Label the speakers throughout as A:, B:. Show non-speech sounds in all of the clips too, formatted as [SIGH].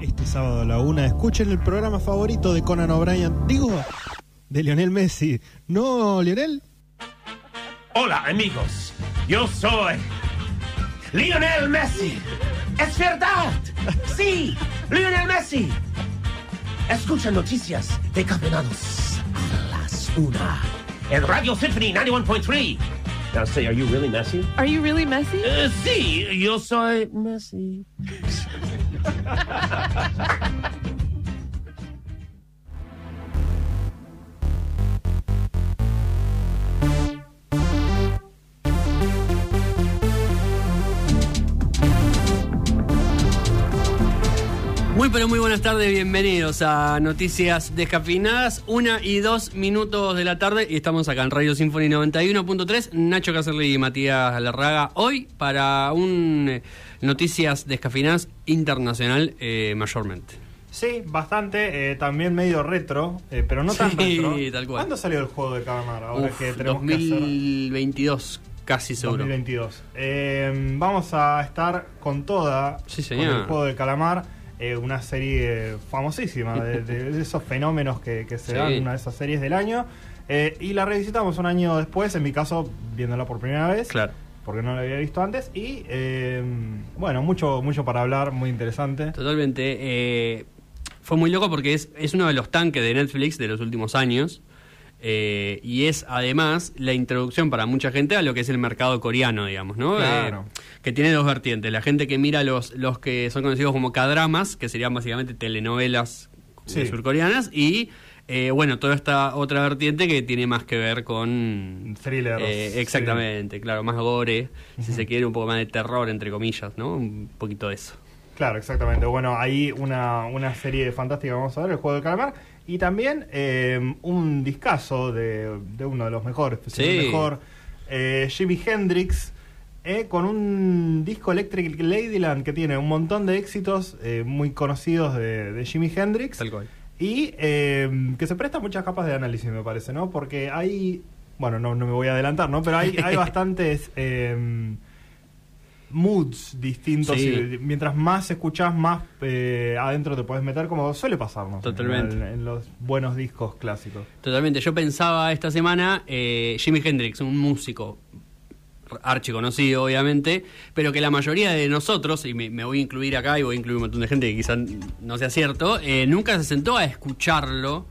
A: Este sábado a la una, escuchen el programa favorito de Conan O'Brien. Digo, de Lionel Messi. ¿No, Lionel?
B: Hola, amigos. Yo soy Lionel Messi. Es verdad. Sí, Lionel Messi. Escucha noticias de campeonatos a las una. En Radio Symphony 91.3. Now say, are you really Messi?
C: Are you really Messi?
B: Eh, sí, yo soy Messi. [LAUGHS]
D: Muy pero muy buenas tardes, bienvenidos a Noticias Descafinadas, una y dos minutos de la tarde y estamos acá en Radio Symphony 91.3, Nacho Cacerli y Matías Larraga, hoy para un eh, Noticias Descafinadas internacional eh, mayormente.
E: Sí, bastante, eh, también medio retro, eh, pero no tan
D: Sí,
E: retro.
D: tal cual.
E: ¿Cuándo salió el juego de calamar? Ahora
D: Uf,
E: que tenemos que hacer
D: 2022, casi seguro.
E: 2022. Eh, vamos a estar con toda
D: Sí,
E: con el juego de calamar, eh, una serie famosísima de, de- de esos fenómenos que, que se
D: Sí.
E: dan, una de esas series del año. Eh, y la revisitamos un año después, en mi caso, viéndola por primera vez.
D: Claro.
E: Porque no la había visto antes. Y eh, bueno, mucho, mucho para hablar, muy interesante.
D: Totalmente. eh, fue muy loco porque es, es uno de los tanques de Netflix de los últimos años. eh, y es además la introducción para mucha gente a lo que es el mercado coreano, digamos, ¿no?
E: Claro.
D: Eh, que tiene dos vertientes. La gente que mira los, los que son conocidos como K-dramas, que serían básicamente telenovelas
E: Sí.
D: surcoreanas, y eh, bueno, toda esta otra vertiente que tiene más que ver con
E: Thrillers,
D: eh,
E: sí.
D: exactamente, claro, más gore, si se quiere, un poco más de terror, entre comillas, ¿no? Un poquito de eso.
E: Claro, exactamente. Bueno, ahí una, una serie fantástica vamos a ver, el juego del calamar. Y también eh, un discazo de, de uno de los mejores, no el
D: Sí.
E: mejor, eh, Jimi Hendrix, eh, con un disco Electric Ladyland que tiene un montón de éxitos eh, muy conocidos de, de Jimi Hendrix.
D: Tal cual.
E: Y eh, que se presta muchas capas de análisis, me parece, ¿no? Porque hay, bueno, no, no me voy a adelantar, ¿no? Pero hay, hay [LAUGHS] bastantes eh, moods distintos.
D: Sí.
E: Y mientras más escuchás, más eh, adentro te puedes meter, como suele pasarnos.
D: Totalmente.
E: En, en los buenos discos clásicos.
D: Totalmente. Yo pensaba esta semana, eh, Jimi Hendrix, un músico archi conocido, obviamente, pero que la mayoría de nosotros, y me, me voy a incluir acá y voy a incluir un montón de gente que quizás no sea cierto, eh, nunca se sentó a escucharlo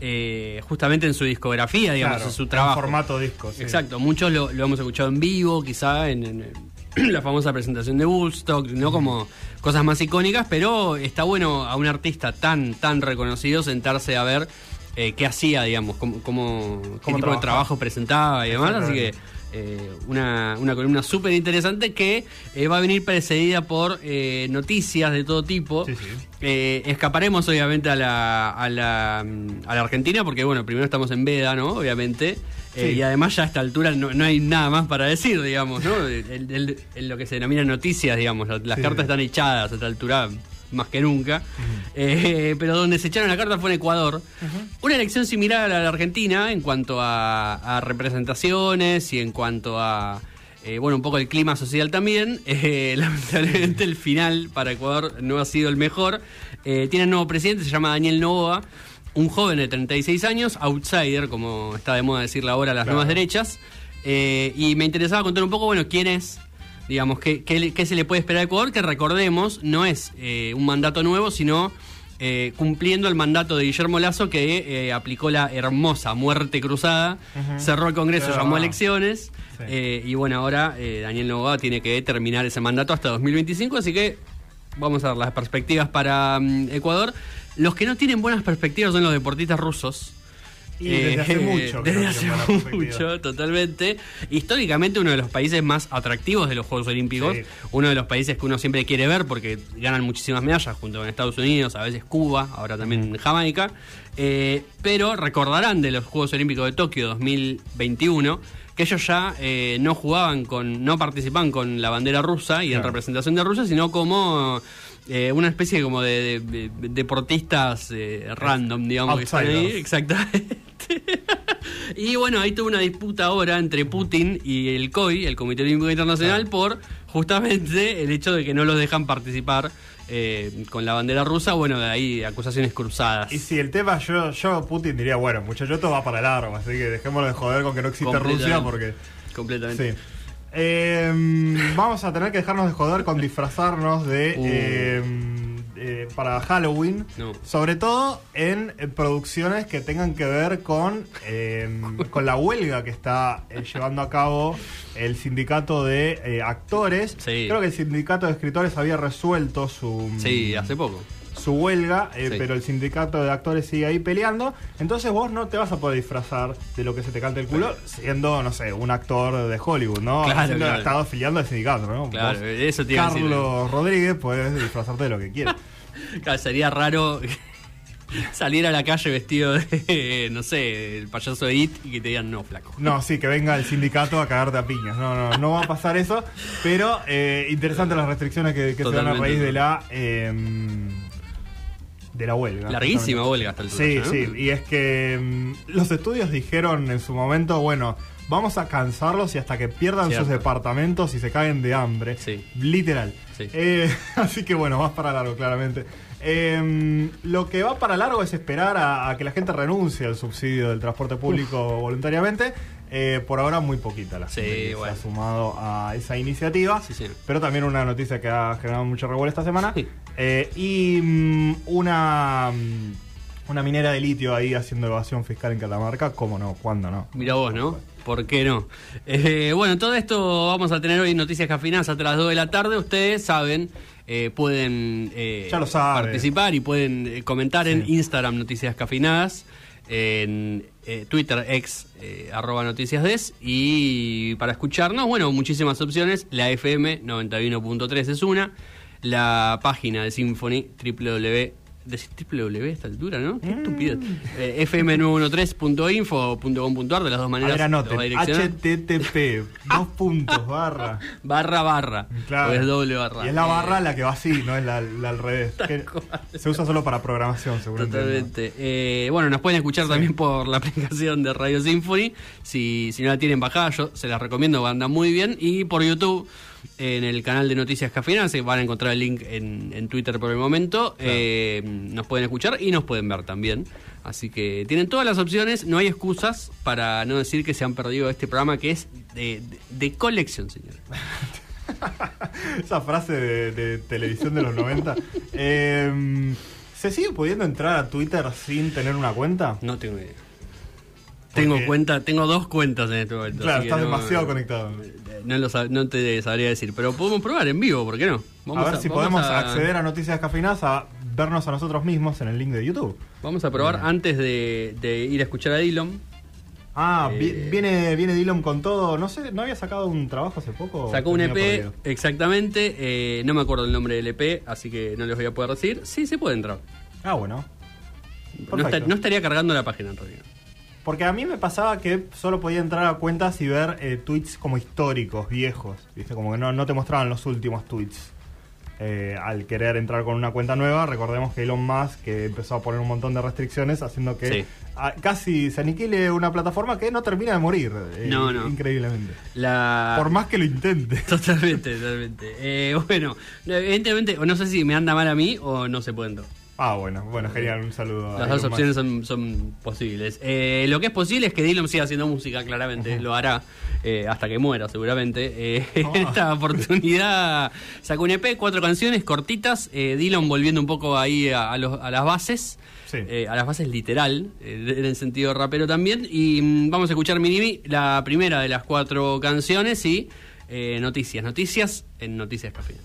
D: eh, justamente en su discografía, digamos,
E: Claro,
D: en su
E: en
D: trabajo.
E: formato disco, sí.
D: Exacto, muchos lo, lo hemos escuchado en vivo, quizá en, en [CLEARS THROAT] la famosa presentación de Woodstock, no como cosas más icónicas, pero está bueno a un artista tan, tan reconocido sentarse a ver eh, qué hacía, digamos, cómo, cómo- qué tipo de trabajo presentaba y demás, así que. Eh, una, una columna súper interesante que eh, va a venir precedida por eh, noticias de todo tipo.
E: Sí, sí.
D: Escaparemos obviamente a la, a, la, mm, a la Argentina porque bueno, primero estamos en Veda, ¿no? Obviamente.
E: Sí.
D: y además ya a esta altura no, no hay nada más para decir, digamos, ¿no? El- el- en lo que se denomina noticias, digamos, las cartas están echadas a esta altura más que nunca. Eh, pero donde se echaron la carta fue en Ecuador. Una elección similar a la de Argentina en cuanto a, a representaciones y en cuanto a, eh, bueno, un poco el clima social también. [LAUGHS] Eh, lamentablemente el final para Ecuador no ha sido el mejor. Eh, tiene un nuevo presidente, se llama Daniel Novoa. Un joven de 36 años, outsider, como está de moda decirle ahora las
E: Claro.
D: nuevas derechas. Y me interesaba contar un poco, bueno, quién es digamos, ¿qué, qué, se le puede esperar a Ecuador? Que recordemos, no es eh, un mandato nuevo, sino eh, cumpliendo el mandato de Guillermo Lazo que eh, aplicó la hermosa muerte cruzada, cerró el Congreso,
E: Claro.
D: llamó a elecciones,
E: Sí.
D: eh, y bueno, ahora Daniel Novoa tiene que terminar ese mandato hasta 2025, así que vamos a ver las perspectivas para mm, Ecuador. Los que no tienen buenas perspectivas son los deportistas rusos.
E: Y desde hace [LAUGHS] mucho que
D: Desde hace mucho, totalmente. Históricamente uno de los países más atractivos de los Juegos Olímpicos,
E: Sí.
D: uno de los países que uno siempre quiere ver porque ganan muchísimas medallas junto con Estados Unidos, a veces Cuba, ahora también Jamaica. Eh, pero recordarán de los Juegos Olímpicos de Tokio 2021 que ellos ya eh, no jugaban con, no participaban con la bandera rusa y en representación de Rusia, sino como eh, una especie como de, de- de- deportistas eh, random, digamos, que están ahí.
E: Outsiders.
D: Exactamente. [LAUGHS] y bueno, ahí tuvo una disputa ahora entre Putin y el COI, el Comité Olímpico Internacional, por justamente el hecho de que no los dejan participar eh, con la bandera rusa, bueno, de ahí acusaciones cruzadas.
E: Y si el tema, yo, yo Putin diría, bueno, muchachos, esto va para largo, así que dejémoslo de joder con que no existe Rusia, porque...
D: Completamente.
E: Sí. Eh, vamos a tener que dejarnos de joder con disfrazarnos de...
D: Uh.
E: eh, eh, para Halloween,
D: No.
E: sobre todo en eh, producciones que tengan que ver con, eh, con la huelga que está eh, llevando a cabo el sindicato de eh, actores.
D: Sí.
E: Creo que el sindicato de escritores había resuelto su,
D: Sí, hace poco.
E: Su huelga, eh,
D: Sí.
E: pero el sindicato de actores sigue ahí peleando. Entonces vos no te vas a poder disfrazar de lo que se te cante el culo siendo, no sé, un actor de Hollywood, ¿no?
D: Claro,
E: Siendo
D: claro.
E: estado afiliando al sindicato, ¿no?
D: Claro,
E: Vos,
D: eso te iba a decir.
E: Carlos Rodríguez, puedes disfrazarte de lo que quieras. [LAUGHS]
D: Claro, sería raro [LAUGHS] salir a la calle vestido de, no sé, el payaso de It y que te digan no, flaco.
E: No, sí, que venga el sindicato a cagarte a piñas. No, no, no va a pasar eso. Pero eh, interesante las restricciones que, que se dan a raíz de la. eh, de la huelga.
D: Larguísima huelga hasta el
E: Sí, sí, y es que mm, los estudios dijeron en su momento, bueno, vamos a cansarlos y hasta que pierdan
D: Cierto.
E: sus departamentos y se caguen de hambre.
D: Sí.
E: Literal.
D: Sí.
E: Eh, [LAUGHS] así que bueno, vas para largo, claramente. Eh, lo que va para largo es esperar a, a que la gente renuncie al subsidio del transporte público voluntariamente. Eh, por ahora muy poquita la
D: Sí,
E: gente que
D: bueno.
E: se ha sumado a esa iniciativa.
D: Sí, sí.
E: Pero también una noticia que ha generado mucho revuelo esta semana.
D: Sí.
E: Eh, y mm, una, mm, una minera de litio ahí haciendo evasión fiscal en Catamarca. ¿Cómo no? ¿Cuándo no?
D: Mira vos, ¿no? ¿Por qué no? Eh, bueno, todo esto vamos a tener hoy Noticias Cafinadas hasta las 2 de la tarde. Ustedes saben, eh, pueden eh,
E: Ya lo saben.
D: participar y pueden comentar en. Instagram Noticias Cafinadas, en Twitter ex eh, arroba noticias des y para escucharnos, bueno, muchísimas opciones. La FM 91.3 es una. La página de Symphony www Decir www a esta altura, ¿no? Qué
E: Mm.
D: estupidez. Eh, fm913.info o .com.ar de las dos
E: A
D: maneras.
E: ver, anoten. HTTP. dos puntos, barra. [LAUGHS]
D: Barra barra.
E: Claro.
D: O es doble barra.
E: Y es la barra la que va así, no es la, la al revés. Que se usa solo para programación, seguramente.
D: Totalmente. Eh, bueno, nos pueden escuchar también por la [LAUGHS] aplicación de Radio Symphony. Si, si no la tienen bajada, yo se las recomiendo, anda muy bien. Y por YouTube, en el canal de Noticias Cafeínas, se van a encontrar el link en, en Twitter por el momento. Eh, nos pueden escuchar y nos pueden ver también. Así que tienen todas las opciones, no hay excusas para no decir que se han perdido este programa que es de, de- de colección, señor. [LAUGHS]
E: Esa frase de, de televisión de los 90. [LAUGHS] Eh, ¿Se sigue pudiendo entrar a Twitter sin tener una cuenta?
D: No tengo idea. Tengo cuenta, tengo dos cuentas en este momento.
E: Claro, estás
D: no-
E: demasiado conectado.
D: No, lo sab- no te sabría decir, pero podemos probar en vivo, ¿por qué no?
E: a ver si
D: vamos
E: podemos
D: a-
E: acceder a Noticias Cafinadas a vernos a nosotros mismos en el link de YouTube.
D: Vamos a probar antes de, de ir a escuchar a Dillon.
E: Ah,
D: Eh.
E: viene, viene Dylan con todo. No sé, ¿no había sacado un trabajo hace poco?
D: Sacó un EP,
E: perdido.
D: exactamente. eh, no me acuerdo el nombre del EP, así que no les voy a poder decir. Sí, se puede entrar.
E: Ah, bueno.
D: No estaría cargando la página en realidad.
E: Porque a mí me pasaba que solo podía entrar a cuentas y ver eh, tweets como históricos, viejos. ¿Viste? Como que no, no te mostraban los últimos tweets. Eh, al querer entrar con una cuenta nueva, recordemos que Elon Musk que empezó a poner un montón de restricciones, haciendo que
D: Sí.
E: casi se aniquile una plataforma que no termina de morir. eh,
D: No, no.
E: Increíblemente.
D: La...
E: Por más que lo intente. [LAUGHS]
D: Totalmente, totalmente. Eh, bueno, evidentemente, o no sé si me anda mal a mí o no se puede entrar.
E: Ah, bueno, bueno, genial, un saludo.
D: Las dos opciones son, son posibles. Eh, lo que es posible es que Dylan siga haciendo música, claramente. Lo hará eh, hasta que muera, seguramente. Eh,
E: Oh.
D: En esta oportunidad sacó un EP, cuatro canciones cortitas. Eh, Dylan volviendo un poco ahí a, a los- a las bases.
E: Sí.
D: eh, a las bases literal, eh, en el sentido rapero también. Y mm, vamos a escuchar Minimi, la primera de las cuatro canciones y eh, noticias. Noticias en Noticias Cafeínas.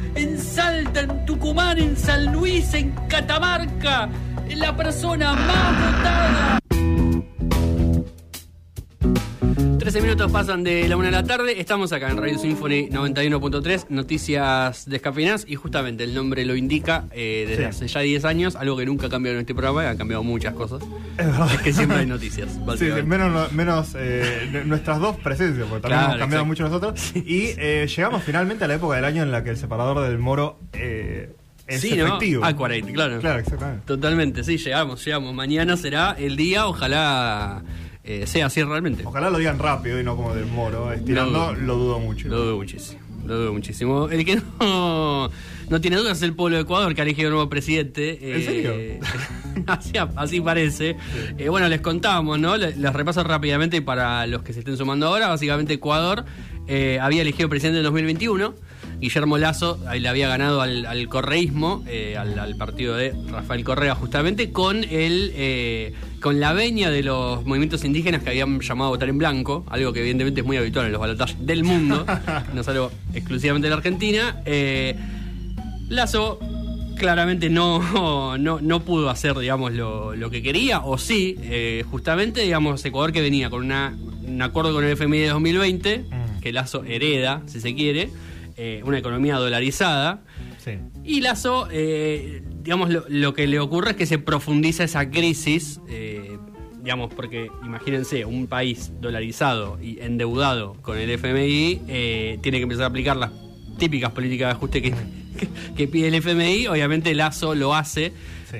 C: en Salta, en Tucumán, en San Luis, en Catamarca, la persona más votada.
D: 13 minutos pasan de la una de la tarde. Estamos acá en Radio Symphony 91.3, noticias descafeinadas. Y justamente el nombre lo indica eh, desde
E: Sí.
D: hace ya 10 años, algo que nunca ha cambiado en este programa. Han cambiado muchas cosas.
E: Es verdad.
D: Es que siempre hay [LAUGHS] noticias.
E: Sí, sí, menos, menos eh, nuestras dos presencias, porque también
D: Claro,
E: hemos cambiado mucho nosotros. Y eh, llegamos finalmente a la época del año en la que el separador del moro eh, es
D: sí, ¿no?
E: efectivo.
D: Aquarate, claro.
E: Claro, exactamente.
D: Totalmente, sí, llegamos, llegamos. Mañana será el día, ojalá eh, sea así realmente.
E: Ojalá lo digan rápido y no como del moro. Estirando,
D: No.
E: lo dudo mucho.
D: Lo dudo muchísimo. Lo dudo muchísimo. El que no, no tiene dudas es el pueblo de Ecuador, que ha elegido un nuevo presidente.
E: ¿En serio?
D: Eh, [LAUGHS] así, así parece. Eh, bueno, les contamos, ¿no? Les, les repaso rápidamente para los que se estén sumando ahora. Básicamente, Ecuador eh, había elegido presidente en 2021. Guillermo Lazo le había ganado al, al correísmo, eh, al, al partido de Rafael Correa, justamente con el eh, con la veña de los movimientos indígenas que habían llamado a votar en blanco, algo que evidentemente es muy habitual en los balotajes del mundo, [LAUGHS] no es algo exclusivamente de la Argentina. Eh, Lazo claramente no, [LAUGHS] no, no pudo hacer, digamos, lo, lo que quería, o sí, eh, justamente, digamos, Ecuador que venía con una, un acuerdo con el FMI de 2020,
E: Mm.
D: que Lazo hereda, si se quiere, eh, una economía dolarizada,
E: Sí.
D: y Lazo, eh, digamos, lo, lo que le ocurre es que se profundiza esa crisis, eh, digamos, porque imagínense, un país dolarizado y endeudado con el FMI tiene que empezar a aplicar las típicas políticas de ajuste que, que, que pide el FMI. Obviamente Lazo lo hace
E: Sí.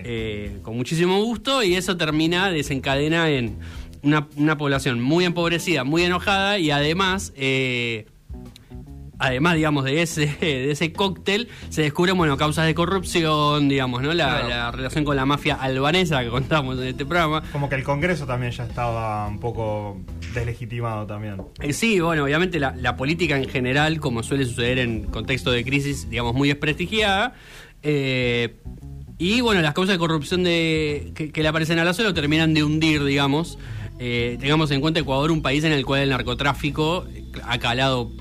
D: con muchísimo gusto y eso termina, desencadena en una, una población muy empobrecida, muy enojada y además... eh, además, digamos, de ese, [LAUGHS] de ese cóctel, se descubren, bueno, causas de corrupción, digamos, ¿no? La,
E: Claro.
D: la relación con la mafia albanesa que contamos en este programa.
E: Como que el Congreso también ya estaba un poco deslegitimado también.
D: Eh, sí, bueno, obviamente la, la política en general, como suele suceder en contexto de crisis, digamos, muy desprestigiada. Eh, y bueno, las causas de corrupción de, que, que le aparecen a Lazo lo terminan de hundir, digamos. Eh, tengamos en cuenta Ecuador, un país en el cual el narcotráfico ha calado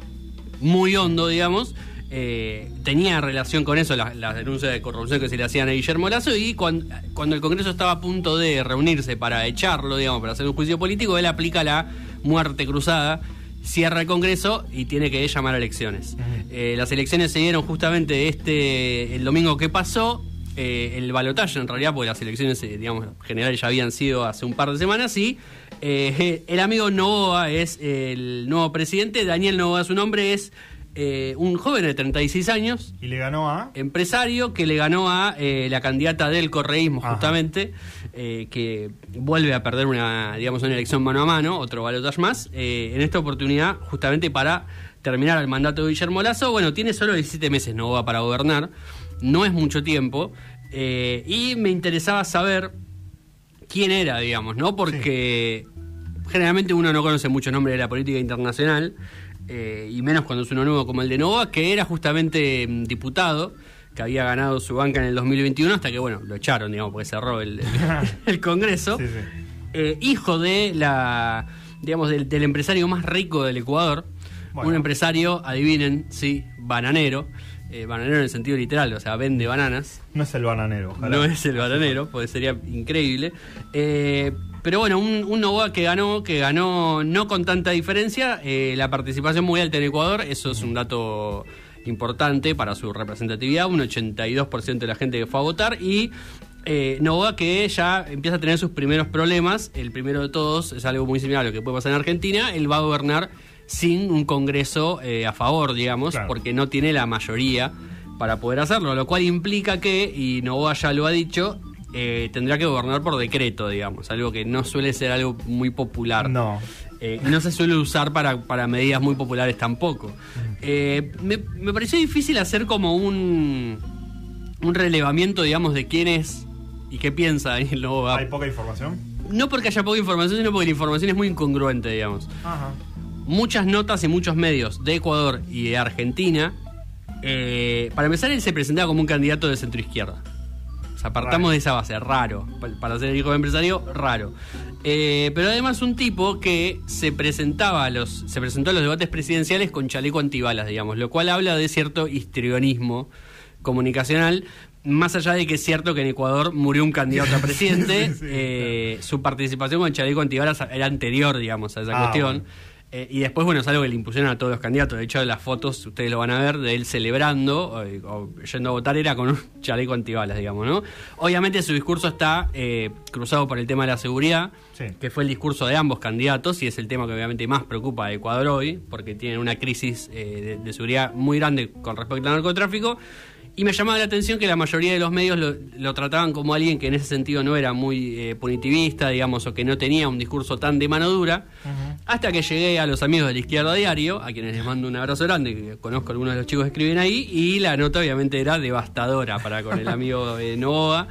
D: muy hondo, digamos. Eh, tenía relación con eso, las la denuncias de corrupción que se le hacían a Guillermo Lazo, y cuan- cuando, el Congreso estaba a punto de reunirse para echarlo, digamos, para hacer un juicio político, él aplica la muerte cruzada, cierra el Congreso y tiene que llamar a elecciones. Eh, las elecciones se dieron justamente este el domingo que pasó. Eh, el balotaje en realidad, porque las elecciones, eh, digamos, generales ya habían sido hace un par de semanas, y eh, [LAUGHS] el amigo Novoa es el nuevo presidente, Daniel Novoa su nombre, es eh, un joven de 36 años,
E: Y le ganó a.
D: empresario que le ganó a eh, la candidata del correísmo
E: Ajá.
D: justamente, que vuelve a perder una, digamos, una elección mano a mano, otro balotaje más, en esta oportunidad justamente para terminar el mandato de Guillermo Lazo. Bueno, tiene solo 17 meses, no va para gobernar, no es mucho tiempo, eh, y me interesaba saber quién era, digamos, ¿no? Porque generalmente uno no conoce muchos nombres de la política internacional, eh, y menos cuando es uno nuevo como el de Nova, que era justamente mm, diputado, que había ganado su banca en el 2021, hasta que, bueno, lo echaron, digamos, porque cerró el, el- [LAUGHS] el Congreso.
E: Sí, sí.
D: Eh, hijo de la, digamos, del, del empresario más rico del Ecuador.
E: Bueno.
D: Un empresario, adivinen, sí, bananero. Eh, bananero en el sentido literal, o sea, vende bananas.
E: No es el bananero, ojalá.
D: No es el bananero, porque sería increíble. Eh, pero bueno, un, un Novoa que ganó, que ganó no con tanta diferencia, eh, la participación muy alta en Ecuador, eso es un dato importante para su representatividad, un 82% de la gente que fue a votar y eh, Novoa que ya empieza a tener sus primeros problemas, el primero de todos es algo muy similar a lo que puede pasar en Argentina, él va a gobernar sin un Congreso eh, a favor, digamos,
E: Claro.
D: porque no tiene la mayoría para poder hacerlo, lo cual implica que, y Novoa ya lo ha dicho, eh, tendrá que gobernar por decreto, digamos, algo que no suele ser algo muy popular.
E: No.
D: Eh, no se suele usar para, para medidas muy populares tampoco. Eh, me, me pareció difícil hacer como un, un relevamiento, digamos, de quién es y qué piensa [LAUGHS] Daniel Novoa.
E: Hay poca información.
D: No porque haya poca información, sino porque la información es muy incongruente, digamos
E: Ajá.
D: muchas notas y muchos medios de Ecuador y de Argentina. eh, para empezar, él se presentaba como un candidato de centro izquierda. O sea, partamos
E: Raro.
D: de esa base, raro. Pa- Para ser hijo de empresario, raro. Eh, pero además un tipo que se presentaba a los, se presentó a los debates presidenciales con chaleco antibalas, digamos, lo cual habla de cierto histrionismo comunicacional. Más allá de que es cierto que en Ecuador murió un candidato a [LAUGHS] presidente,
E: Sí,
D: eh, su participación con chaleco antibalas era anterior, digamos, a esa
E: Ah,
D: cuestión.
E: bueno.
D: Eh, y después, bueno, es algo que le impusieron a todos los candidatos. De hecho, las fotos, ustedes lo van a ver, de él celebrando eh, o yendo a votar, era con un [LAUGHS] chaleco antibalas, digamos, ¿no? Obviamente su discurso está eh, cruzado por el tema de la seguridad,
E: Sí.
D: que fue el discurso de ambos candidatos y es el tema que obviamente más preocupa a Ecuador hoy, porque tienen una crisis eh, de, de seguridad muy grande con respecto al narcotráfico. Y me llamaba la atención que la mayoría de los medios lo, lo trataban como alguien que en ese sentido no era muy eh, punitivista, digamos, o que no tenía un discurso tan de mano dura. Hasta que llegué a los amigos de la izquierda diario, a quienes les mando un abrazo grande, que conozco a algunos de los chicos que escriben ahí, y la nota obviamente era devastadora para con el amigo eh, Novoa.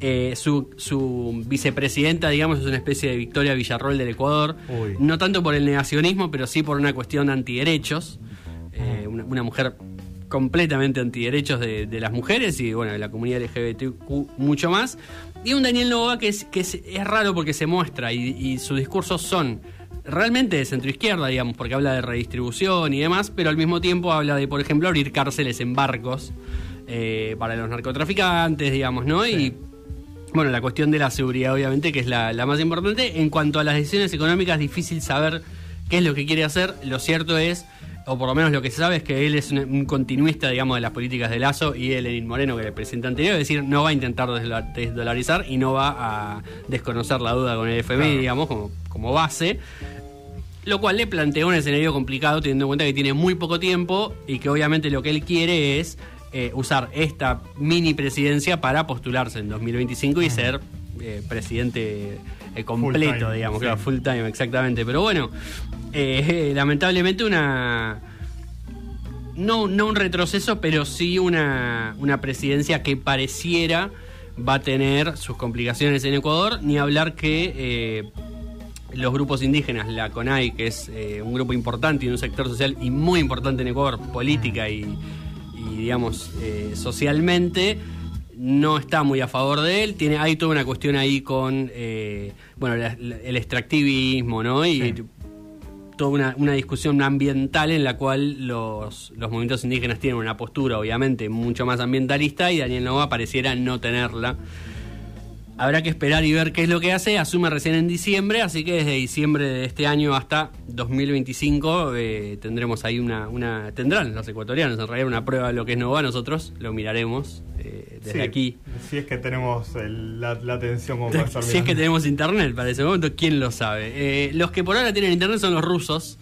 D: Eh, su, su vicepresidenta, digamos, es una especie de Victoria Villarroel del Ecuador.
E: Uy.
D: No tanto por el negacionismo, pero sí por una cuestión de antiderechos. Eh, una, una mujer completamente antiderechos de, de las mujeres y bueno, de la comunidad LGBTQ mucho más. Y un Daniel Novoa que es, que es, es raro porque se muestra y, y sus discursos son realmente de centroizquierda, digamos, porque habla de redistribución y demás, pero al mismo tiempo habla de, por ejemplo, abrir cárceles en barcos eh, para los narcotraficantes, digamos, ¿no? Y bueno, la cuestión de la seguridad, obviamente, que es la, la más importante. En cuanto a las decisiones económicas, difícil saber qué es lo que quiere hacer. Lo cierto es, o por lo menos lo que se sabe, es que él es un, un continuista, digamos, de las políticas de Lazo y de Lenín Moreno, que era el presidente anterior. Es decir, no va a intentar desdola- desdolarizar y no va a desconocer la duda con el FMI,
E: Claro.
D: digamos, como, como base. Lo cual le plantea un escenario complicado teniendo en cuenta que tiene muy poco tiempo y que obviamente lo que él quiere es eh, usar esta mini presidencia para postularse en 2025 y ser eh, presidente eh, completo,
E: time,
D: digamos,
E: sí.
D: claro, full time, exactamente. Pero bueno, eh, lamentablemente una... No, no un retroceso, pero sí una, una presidencia que pareciera va a tener sus complicaciones en Ecuador, ni hablar que eh, los grupos indígenas, la CONAI, que es eh, un grupo importante y un sector social y muy importante en Ecuador, política y, digamos, socialmente, no está muy a favor de él. Tiene, hay toda una cuestión ahí con, bueno, el extractivismo, ¿no? Y. toda una, una discusión ambiental en la cual los, los movimientos indígenas tienen una postura, obviamente, mucho más ambientalista y Daniel Nova pareciera no tenerla. Habrá que esperar y ver qué es lo que hace. Asume recién en diciembre, así que desde diciembre de este año hasta 2025 eh, tendremos ahí una, una. Tendrán los ecuatorianos en realidad una prueba de lo que es Nova. Nosotros lo miraremos eh, desde
E: Sí,
D: aquí.
E: Si es que tenemos el- la, la atención como para [LAUGHS] estar
D: Si es que tenemos internet para ese momento, ¿quién lo sabe? Eh, los que por ahora tienen internet son los rusos.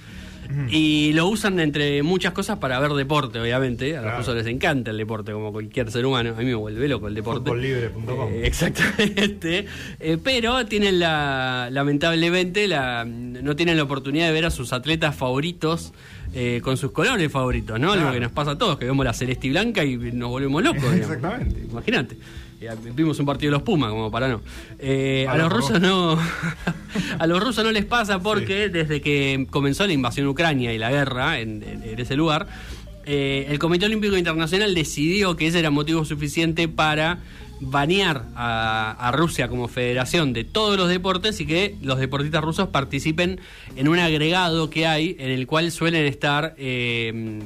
D: Y lo usan entre muchas cosas para ver deporte, obviamente. A los rusos les encanta el deporte, como cualquier ser humano. A mí me vuelve loco el deporte.
E: Futbollibre.com.
D: Eh, exactamente. [LAUGHS] Eh, pero tienen la. Lamentablemente, la, no tienen la oportunidad de ver a sus atletas favoritos. Eh, con sus colores favoritos, ¿no? Algo
E: Claro.
D: que nos pasa a todos, que vemos la celeste y blanca y nos volvemos locos. digamos.
E: Exactamente.
D: Imagínate. Eh, Vimos un partido de los Pumas, como para no. Eh, a los rusos no. [LAUGHS] a los rusos no les pasa porque desde que comenzó la invasión Ucrania y la guerra en, en- en ese lugar, eh, el Comité Olímpico Internacional decidió que ese era motivo suficiente para banear a, a Rusia como federación de todos los deportes y que los deportistas rusos participen en un agregado que hay en el cual suelen estar. eh,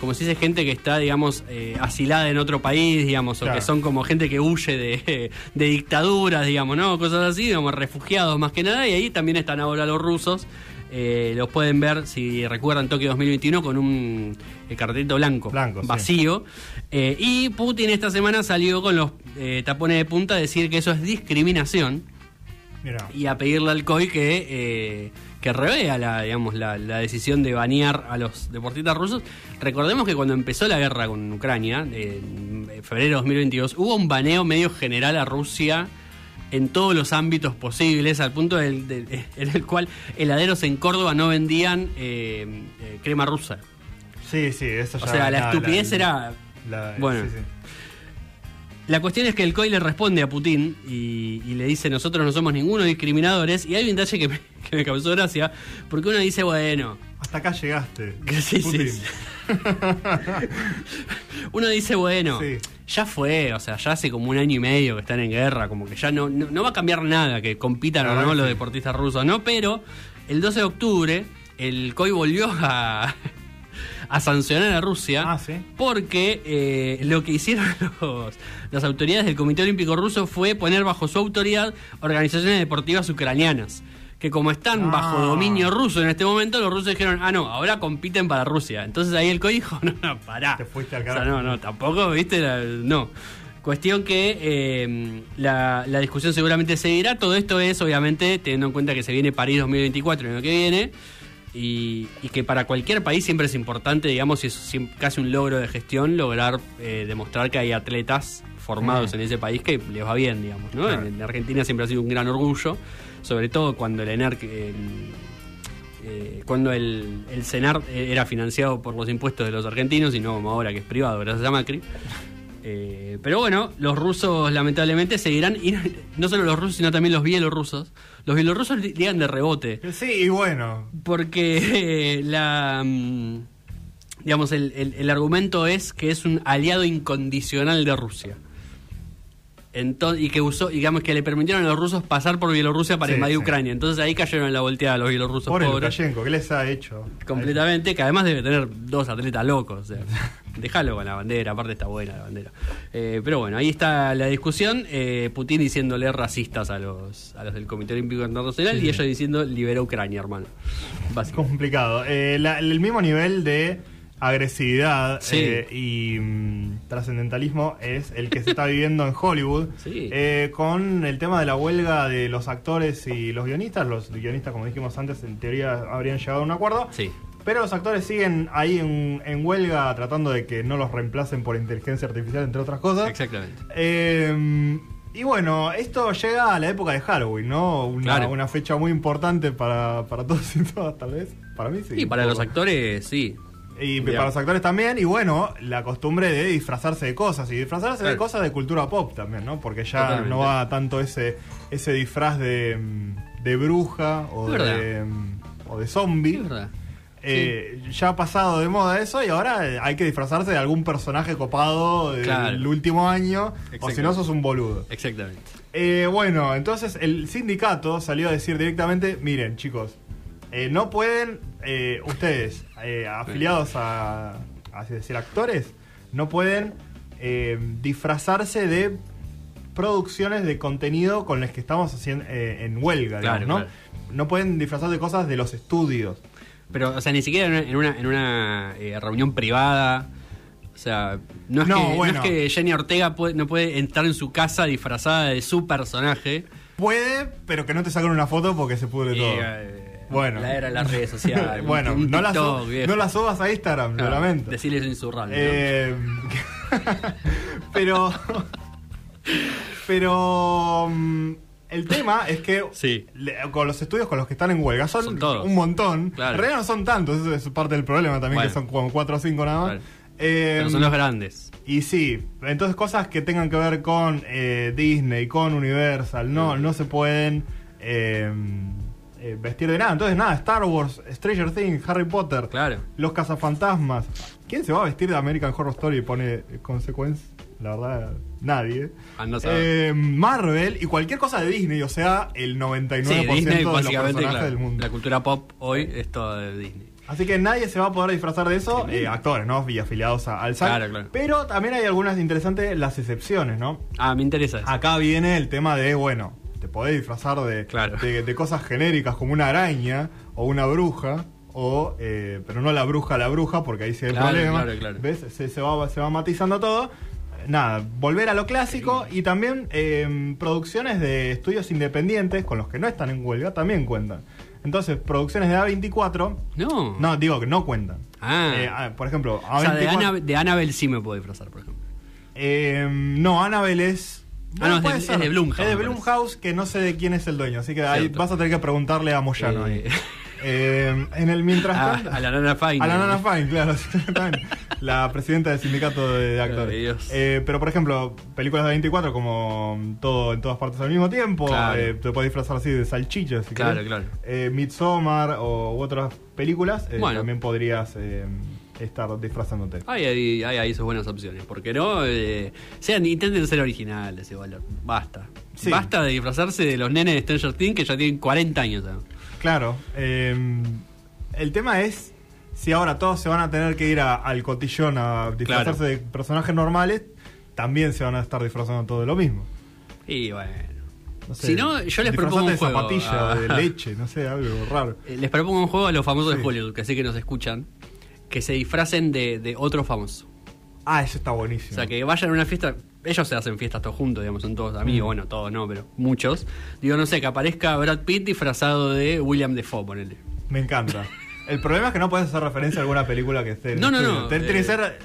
D: como si dice gente que está, digamos, eh, asilada en otro país, digamos, o que son como gente que huye de, [LAUGHS] de dictaduras, digamos, ¿no? Cosas así, digamos, refugiados más que nada, y ahí también están ahora los rusos. Eh, los pueden ver, si recuerdan, Tokio 2021 con un eh, cartelito blanco,
E: Blanco, sí.
D: vacío. Eh, y Putin esta semana salió con los eh, tapones de punta a decir que eso es discriminación y a pedirle al COI que, eh, que revea la, digamos, la, la decisión de banear a los deportistas rusos. Recordemos que cuando empezó la guerra con Ucrania, en febrero de 2022, hubo un baneo medio general a Rusia en todos los ámbitos posibles, al punto del- del- en el cual heladeros en Córdoba no vendían eh, eh, crema rusa.
E: Sí, sí, eso ya.
D: O sea, la estupidez era...
E: la-
D: bueno.
E: sí, sí.
D: La cuestión es que el COI le responde a Putin y, y le dice nosotros no somos ninguno discriminadores y hay un detalle que me, [LAUGHS] que me causó gracia porque uno dice bueno
E: Hasta acá llegaste.
D: Que [LAUGHS] sí, sí,
E: Putin.
D: sí. [LAUGHS] uno dice bueno
E: Sí.
D: ya fue o sea ya hace como un año y medio que están en guerra como que ya no, no, no va a cambiar nada que compitan
E: La
D: o no los deportistas rusos no pero el 12 de octubre el COI volvió a [LAUGHS] a sancionar a Rusia
E: Ah, sí.
D: porque eh, lo que hicieron [LAUGHS] los- las autoridades del Comité Olímpico Ruso fue poner bajo su autoridad organizaciones deportivas ucranianas que como están bajo
E: Ah.
D: dominio ruso en este momento, los rusos dijeron, ah, no, ahora compiten para Rusia. Entonces ahí el COI dijo, [LAUGHS] no, no, pará.
E: Te fuiste al
D: O sea,
E: carajo.
D: no, no, tampoco, viste, La- no. Cuestión que eh, la, la discusión seguramente seguirá. Todo esto es, obviamente, teniendo en cuenta que se viene París 2024 el año que viene. Y, y que para cualquier país siempre es importante, digamos, y es casi un logro de gestión, lograr eh, demostrar que hay atletas formados
E: Mm.
D: en ese país que les va bien, digamos. ¿no?
E: Claro.
D: En, en Argentina siempre ha sido un gran orgullo, sobre todo cuando el ENERC. eh, eh, cuando el, el CENAR eh, era financiado por los impuestos de los argentinos y no como ahora que es privado gracias a Macri. [LAUGHS] Eh, pero bueno, los rusos lamentablemente seguirán, y [LAUGHS] no solo los rusos, sino también los bielorrusos. Los bielorrusos llegan de rebote,
E: Sí, y bueno.
D: porque eh, [LAUGHS] la... mm, Digamos, el, el- el argumento es que es un aliado incondicional de Rusia. Entonces, y que usó, digamos que le permitieron a los rusos pasar por Bielorrusia para
E: Sí,
D: invadir
E: sí.
D: Ucrania. Entonces ahí cayeron en la volteada los bielorrusos
E: Pobre
D: pobres.
E: Lukashenko, ¿qué les ha hecho?
D: Completamente, que además debe tener dos atletas locos. O sea, [LAUGHS] déjalo con la bandera, aparte está buena la bandera. Eh, pero bueno, ahí está la discusión. eh, Putin diciéndole racistas a los, a los del Comité Olímpico Internacional y ellos diciendo libera Ucrania, hermano. [LAUGHS]
E: Complicado. Eh, la- el mismo nivel de agresividad
D: Sí.
E: eh, y mm, trascendentalismo es el que se está viviendo en Hollywood [LAUGHS]
D: Sí.
E: eh, con el tema de la huelga de los actores y los guionistas. Los guionistas, como dijimos antes, en teoría habrían llegado a un acuerdo.
D: Sí.
E: Pero los actores siguen ahí en, en huelga tratando de que no los reemplacen por inteligencia artificial, entre otras cosas.
D: Exactamente.
E: Eh, y bueno, esto llega a la época de Halloween, ¿no? Una,
D: Claro.
E: una fecha muy importante para, para todos y todas, tal vez. Para mí sí.
D: Y para los actores, sí.
E: Y para los actores también. Y bueno, la costumbre de disfrazarse de cosas. Y disfrazarse de cosas de cultura pop también, ¿no? Porque ya
D: Totalmente.
E: no va tanto ese, ese disfraz de, mm, de bruja o de, mm, o de zombie. Eh, Ya ha pasado de moda eso y ahora hay que disfrazarse de algún personaje copado del
D: Claro.
E: último año. O si no, sos un boludo.
D: Exactamente.
E: Eh, bueno, entonces el sindicato salió a decir directamente, miren chicos, eh, no pueden, eh, ustedes, eh, afiliados a, así decir, actores, no pueden eh, disfrazarse de producciones de contenido con las que estamos haciendo eh, en huelga,
D: Claro,
E: digamos, ¿no?
D: claro.
E: No pueden disfrazar de cosas de los estudios.
D: Pero, o sea, ni siquiera en una, en una eh, reunión privada. O sea, no es,
E: No,
D: que, no
E: bueno.
D: es que Jenny Ortega puede- no puede entrar en su casa disfrazada de su personaje.
E: Puede, pero que no te saquen una foto porque se pudre
D: Y,
E: todo. Bueno.
D: La era de las redes sociales. [LAUGHS]
E: bueno, no la,
D: TikTok,
E: su-
D: viejo.
E: no la subas a Instagram, lo
D: No,
E: lamento.
D: Decirles insurrando.
E: Eh, [LAUGHS] pero. [LAUGHS] Pero. mm, El tema es que
D: Sí.
E: le- con los estudios con los que están en huelga son,
D: Son todos.
E: un montón.
D: Claro.
E: En realidad no son tantos, eso es parte del problema también,
D: Bueno.
E: que son como 4 o 5 nada más.
D: Claro.
E: Eh,
D: Pero son los grandes.
E: y sí, entonces cosas que tengan que ver con eh, Disney, con Universal, no, no se pueden eh, eh, vestir de nada. Entonces nada, Star Wars, Stranger Things, Harry Potter,
D: Claro.
E: los cazafantasmas. ¿Quién se va a vestir de American Horror Story y pone Consequence? La verdad, nadie.
D: Anda a saber.
E: Eh, Marvel y cualquier cosa de Disney, o sea, el 99%
D: Sí, Disney
E: de los personajes
D: claro,
E: del mundo.
D: La cultura pop hoy es toda de Disney.
E: Así que nadie se va a poder disfrazar de eso, eh, actores, ¿no? Y afiliados a- al SAC.
D: Claro, claro.
E: Pero también hay algunas interesantes las excepciones, ¿no?
D: Ah, me interesa eso.
E: Acá viene el tema de, bueno, te podés disfrazar de,
D: Claro.
E: de, de cosas genéricas como una araña o una bruja, o eh, pero no la bruja la bruja, porque ahí sí hay
D: Claro,
E: problema.
D: claro, claro.
E: ¿Ves? Se, se va, se va matizando todo. Nada, volver a lo clásico y también eh, producciones de estudios independientes con los que no están en huelga también cuentan. Entonces, producciones de A24,
D: No.
E: no, digo que no cuentan.
D: Ah.
E: Eh, ah, por ejemplo,
D: o sea, de,
E: A24
D: Ana, de Annabelle sí me puedo disfrazar, por ejemplo.
E: Eh, no, Annabelle es.
D: Ah, no, es de- es de Blumhouse,
E: Es de Blumhouse, que no sé de quién es el dueño, así que ahí
D: Cierto.
E: vas a tener que preguntarle a Moyano.
D: Eh.
E: ahí. Eh, en el mientras
D: A,
E: tanto.
D: a la Nana Fine.
E: A la Nana Fine, claro, [LAUGHS] la presidenta del sindicato de, de actores. Eh, pero por ejemplo, películas de 24 como todo en todas partes al mismo tiempo,
D: Claro.
E: eh, te puedes disfrazar así de salchichas. Si
D: Claro,
E: querés.
D: claro.
E: Eh, Midsommar o u otras películas,
D: Bueno.
E: también podrías estar disfrazándote.
D: Hay ahí, hay ahí sus buenas opciones. Porque no, eh, sean, intenten ser originales igual. Basta.
E: Sí.
D: Basta de disfrazarse de los nenes de Stranger Things que ya tienen 40 años. ¿sabes?
E: Claro. eh, el tema es si ahora todos se van a tener que ir a- al cotillón a disfrazarse
D: Claro.
E: de personajes normales, también se van a estar disfrazando todo de lo mismo.
D: Y bueno.
E: no sé,
D: Si no, yo les propongo un
E: de
D: juego.
E: zapatilla o de [LAUGHS] leche, no sé, algo raro.
D: Eh, Les propongo un juego a los famosos
E: Sí.
D: de Hollywood, que sé que nos escuchan, que se disfracen de, de otro famoso.
E: Ah, eso está buenísimo.
D: O sea, que vayan a una fiesta, ellos se hacen fiestas todos juntos, digamos, son todos amigos,
E: Mm.
D: bueno, todos no, pero muchos. Digo, no sé, que aparezca Brad Pitt disfrazado de William Defoe, ponele.
E: Me encanta. [LAUGHS] El problema es que no puedes hacer referencia a alguna película que esté en
D: No, no, no, eh,
E: tiene que ser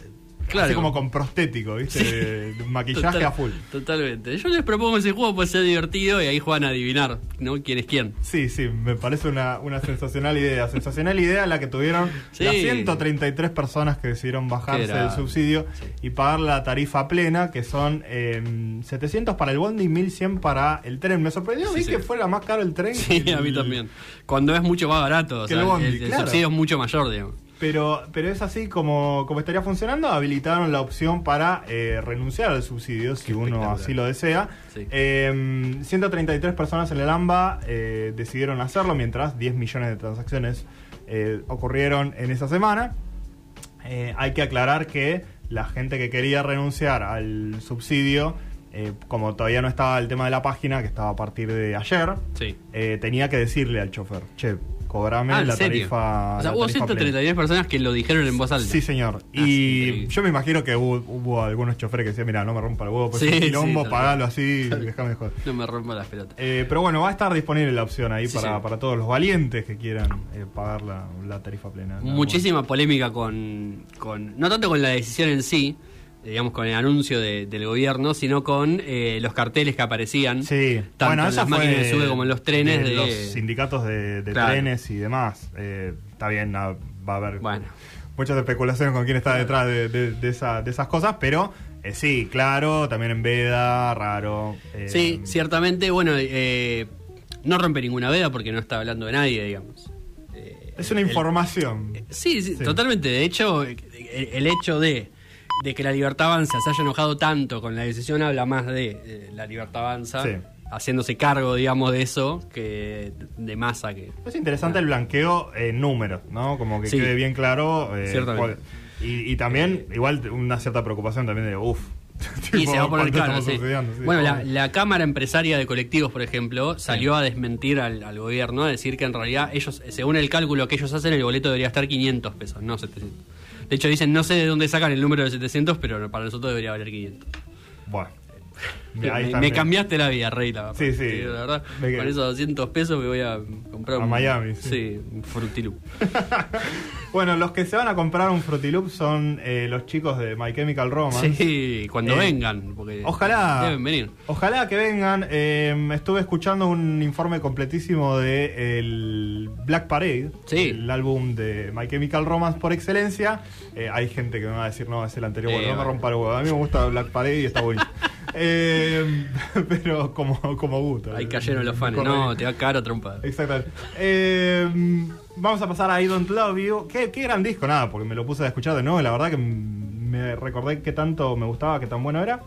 D: claro.
E: así como con prostético, ¿viste?
D: Sí.
E: De- de maquillaje
D: Total-
E: a full.
D: Totalmente. Yo les propongo ese juego, puede ser divertido y ahí juegan a adivinar, ¿no? ¿Quién es quién?
E: Sí, sí, me parece una, una sensacional idea. Sensacional idea la que tuvieron
D: Sí.
E: las 133 personas que decidieron bajarse del subsidio
D: Sí.
E: y pagar la tarifa plena, que son eh, 700 para el bondi y 1100 para el tren. Me sorprendió,
D: Sí,
E: vi que fuera más caro el tren.
D: Sí, a mí
E: el-
D: también. Cuando es mucho más barato, o
E: Que
D: sea,
E: el bondi,
D: el, el
E: claro.
D: subsidio es mucho mayor, digamos.
E: Pero, pero es así como, como estaría funcionando. Habilitaron la opción para eh, renunciar al subsidio si uno así lo desea.
D: Sí.
E: Eh, 133 personas en el AMBA eh, decidieron hacerlo, mientras 10 millones de transacciones eh, ocurrieron en esa semana. Hay que aclarar que la gente que quería renunciar al subsidio, eh, como todavía no estaba el tema de la página, que estaba a partir de ayer,
D: Sí.
E: eh, tenía que decirle al chofer, che, cobrame
D: Ah, ¿en
E: la
D: serio?
E: tarifa.
D: O sea, hubo
E: tarifa plena".
D: 132 personas que lo dijeron en voz alta.
E: Sí, señor.
D: Ah,
E: y yo me imagino que hubo, hubo algunos choferes que decían, mira, no me rompa el huevo, pues
D: Sí,
E: quilombo, pagalo así,
D: Tal [LAUGHS]
E: déjame joder.
D: No me rompo las pelotas.
E: Eh, pero bueno, va a estar disponible la opción ahí para, para todos los valientes que quieran eh, pagar la, la tarifa plena.
D: Muchísima polémica con, con. No tanto con la decisión en sí, digamos, con el anuncio de- del gobierno, sino con eh, los carteles que aparecían.
E: Sí,
D: Tanto
E: bueno,
D: en las máquinas de sube como en los trenes de-
E: los sindicatos de, de
D: Claro.
E: trenes y demás. Eh, está bien, va a haber
D: Bueno.
E: muchas especulaciones con quién está detrás de, esa- de esas cosas, pero eh, sí, claro, también en veda, raro.
D: Sí, ciertamente, bueno, no rompe ninguna veda porque no está hablando de nadie, digamos.
E: Es una
D: el-
E: información.
D: Sí, sí,
E: Sí.
D: totalmente. De hecho, el, el hecho de, de que la libertad avanza se haya enojado tanto con la decisión habla más de eh, la libertad avanza
E: Sí.
D: haciéndose cargo, digamos, de eso que de masa que.
E: Es interesante el blanqueo en números, ¿no? Como que
D: Sí.
E: quede bien claro. eh,
D: Ciertamente.
E: y, y también, igual, una cierta preocupación también de, uff. [LAUGHS]
D: Y se va a poner sí.
E: Sí,
D: Bueno, la Cámara Empresaria de Colectivos, por ejemplo, salió a desmentir al, al gobierno, a decir que en realidad ellos, según el cálculo que ellos hacen, el boleto debería estar 500 pesos, no 700. De hecho, dicen, no sé de dónde sacan el número de 700, pero para nosotros debería valer 500.
E: Bueno.
D: Me, cambiaste la vida, Rey, la
E: Sí, sí.
D: La verdad,
E: Me
D: con esos 200 pesos me voy a comprar
E: A
D: un...
E: Miami, sí.
D: Sí, un. [LAUGHS]
E: Bueno, los que se van a comprar un Fruity Loop son eh, los chicos de My Chemical Romance.
D: Sí, cuando
E: Eh,
D: vengan, porque
E: Ojalá.
D: deben venir.
E: Ojalá que vengan. Eh, estuve escuchando un informe completísimo de el Black Parade,
D: Sí.
E: el álbum de My Chemical Romance por excelencia. Eh, hay gente que me va a decir, no, es el anterior. Bueno, no me
D: bueno.
E: rompa el huevo. A mí me gusta Black Parade y está bonito. [LAUGHS] Eh, [LAUGHS] pero como, como gusto.
D: Ahí cayeron los fans. No, te va caro trompa.
E: Exactamente. Eh, vamos a pasar a I Don't Love You. Qué, qué gran disco, nada, porque me lo puse a escuchar de nuevo. La verdad que me recordé que tanto me gustaba, que tan bueno era.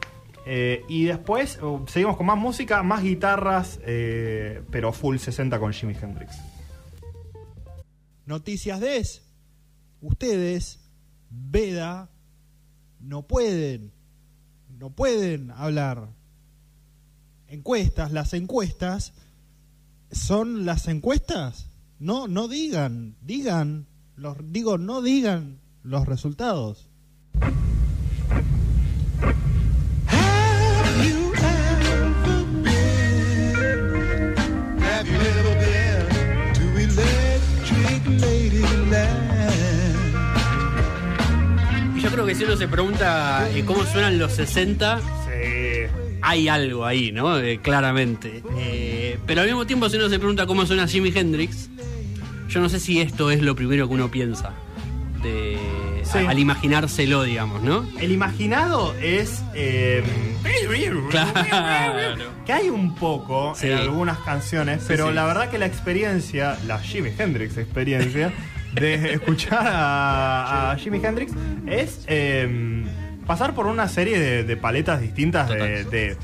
E: Eh, y después uh, seguimos con más música, más guitarras, eh, pero full 60 con Jimi Hendrix.
A: Noticias de es. Ustedes, Veda, no pueden, no pueden hablar. Encuestas, las encuestas son las encuestas. No, no digan, digan, los digo, no digan los resultados.
D: Yo creo que si uno se pregunta eh, cómo suenan los 60,
E: Sí.
D: hay algo ahí, ¿no? Eh, claramente. Eh, pero al mismo tiempo, si uno se pregunta cómo suena Jimi Hendrix, yo no sé si esto es lo primero que uno piensa. De,
E: Sí.
D: a- al imaginárselo, digamos, ¿no?
E: El imaginado es.
D: Claro.
E: Que hay un poco
D: Sí.
E: en algunas canciones, pero
D: sí.
E: la verdad que la experiencia, la Jimi Hendrix experiencia, [LAUGHS] de escuchar a, a Jimi Hendrix es eh, pasar por una serie de, de paletas distintas de,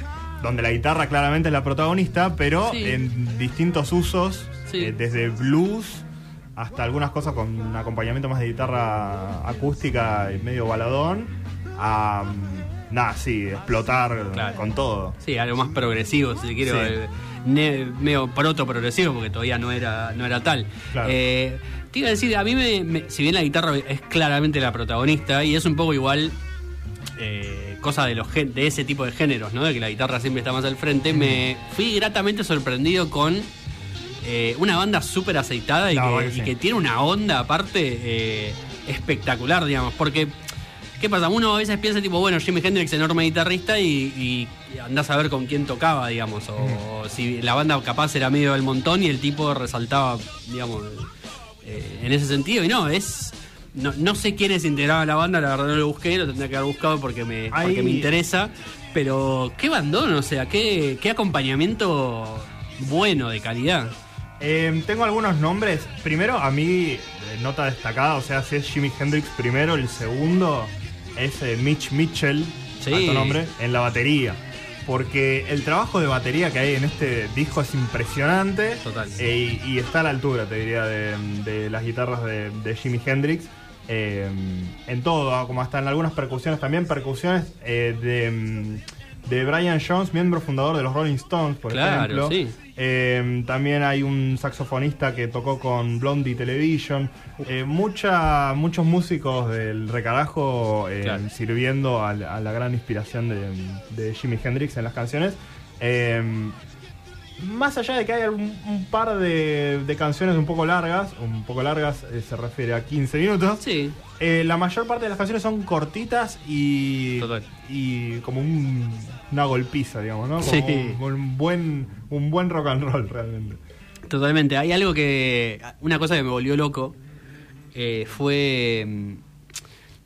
E: donde la guitarra claramente es la protagonista, pero
D: Sí.
E: en distintos usos,
D: Sí.
E: eh, desde blues hasta algunas cosas con un acompañamiento más de guitarra acústica y medio baladón, a, nada, sí, explotar
D: Claro.
E: con todo.
D: Sí, algo más progresivo, si quiero.
E: Sí.
D: eh, medio proto progresivo, porque todavía no era, no era tal.
E: Claro.
D: Eh, te iba a decir, a mí, me, me- si bien la guitarra es claramente la protagonista, y es un poco igual. eh, cosa de los de ese tipo de géneros, ¿no? De que la guitarra siempre está más al frente. Me fui gratamente sorprendido con eh, una banda súper aceitada y, que tiene una onda aparte eh, espectacular, digamos. Porque, ¿qué pasa? Uno a veces piensa, tipo, bueno, Jimi Hendrix, enorme guitarrista, y, y andás a ver con quién tocaba, digamos. O, si la banda capaz era medio del montón y el tipo resaltaba, digamos, eh, en ese sentido. Y no, es. No, no sé quiénes integraban la banda, la verdad no lo busqué, lo tendría que haber buscado porque me, porque me interesa. Pero qué bandón, o sea, qué, qué acompañamiento bueno, de calidad.
E: Eh, tengo algunos nombres. Primero, a mí, eh, nota destacada, o sea, si es Jimi Hendrix primero, el segundo es eh, Mitch Mitchell,
D: Sí.
E: alto nombre, en la batería. Porque el trabajo de batería que hay en este disco es impresionante.
D: Total.
E: eh, y, y está a la altura, te diría, de, de las guitarras de, de Jimi Hendrix. eh, en todo, ah, como hasta en algunas percusiones también, percusiones eh, de, mm, de Brian Jones, miembro fundador de los Rolling Stones, por
D: Claro,
E: ejemplo.
D: sí.
E: Eh, también hay un saxofonista que tocó con Blondie Television. Eh, mucha, muchos músicos del recarajo eh,
D: Claro.
E: sirviendo a, la a la gran inspiración de, de Jimi Hendrix en las canciones. Eh, más allá de que hay un, un par de, de canciones un poco largas, un poco largas eh, se refiere a 15 minutos.
D: Sí,
E: Eh, la mayor parte de las canciones son cortitas y,
D: Total.
E: y como un- una golpiza, digamos, ¿no? Como
D: Sí.
E: un, un buen, un buen rock and roll realmente.
D: totalmente. Hay algo que. Una cosa que me volvió loco eh, fue. mm,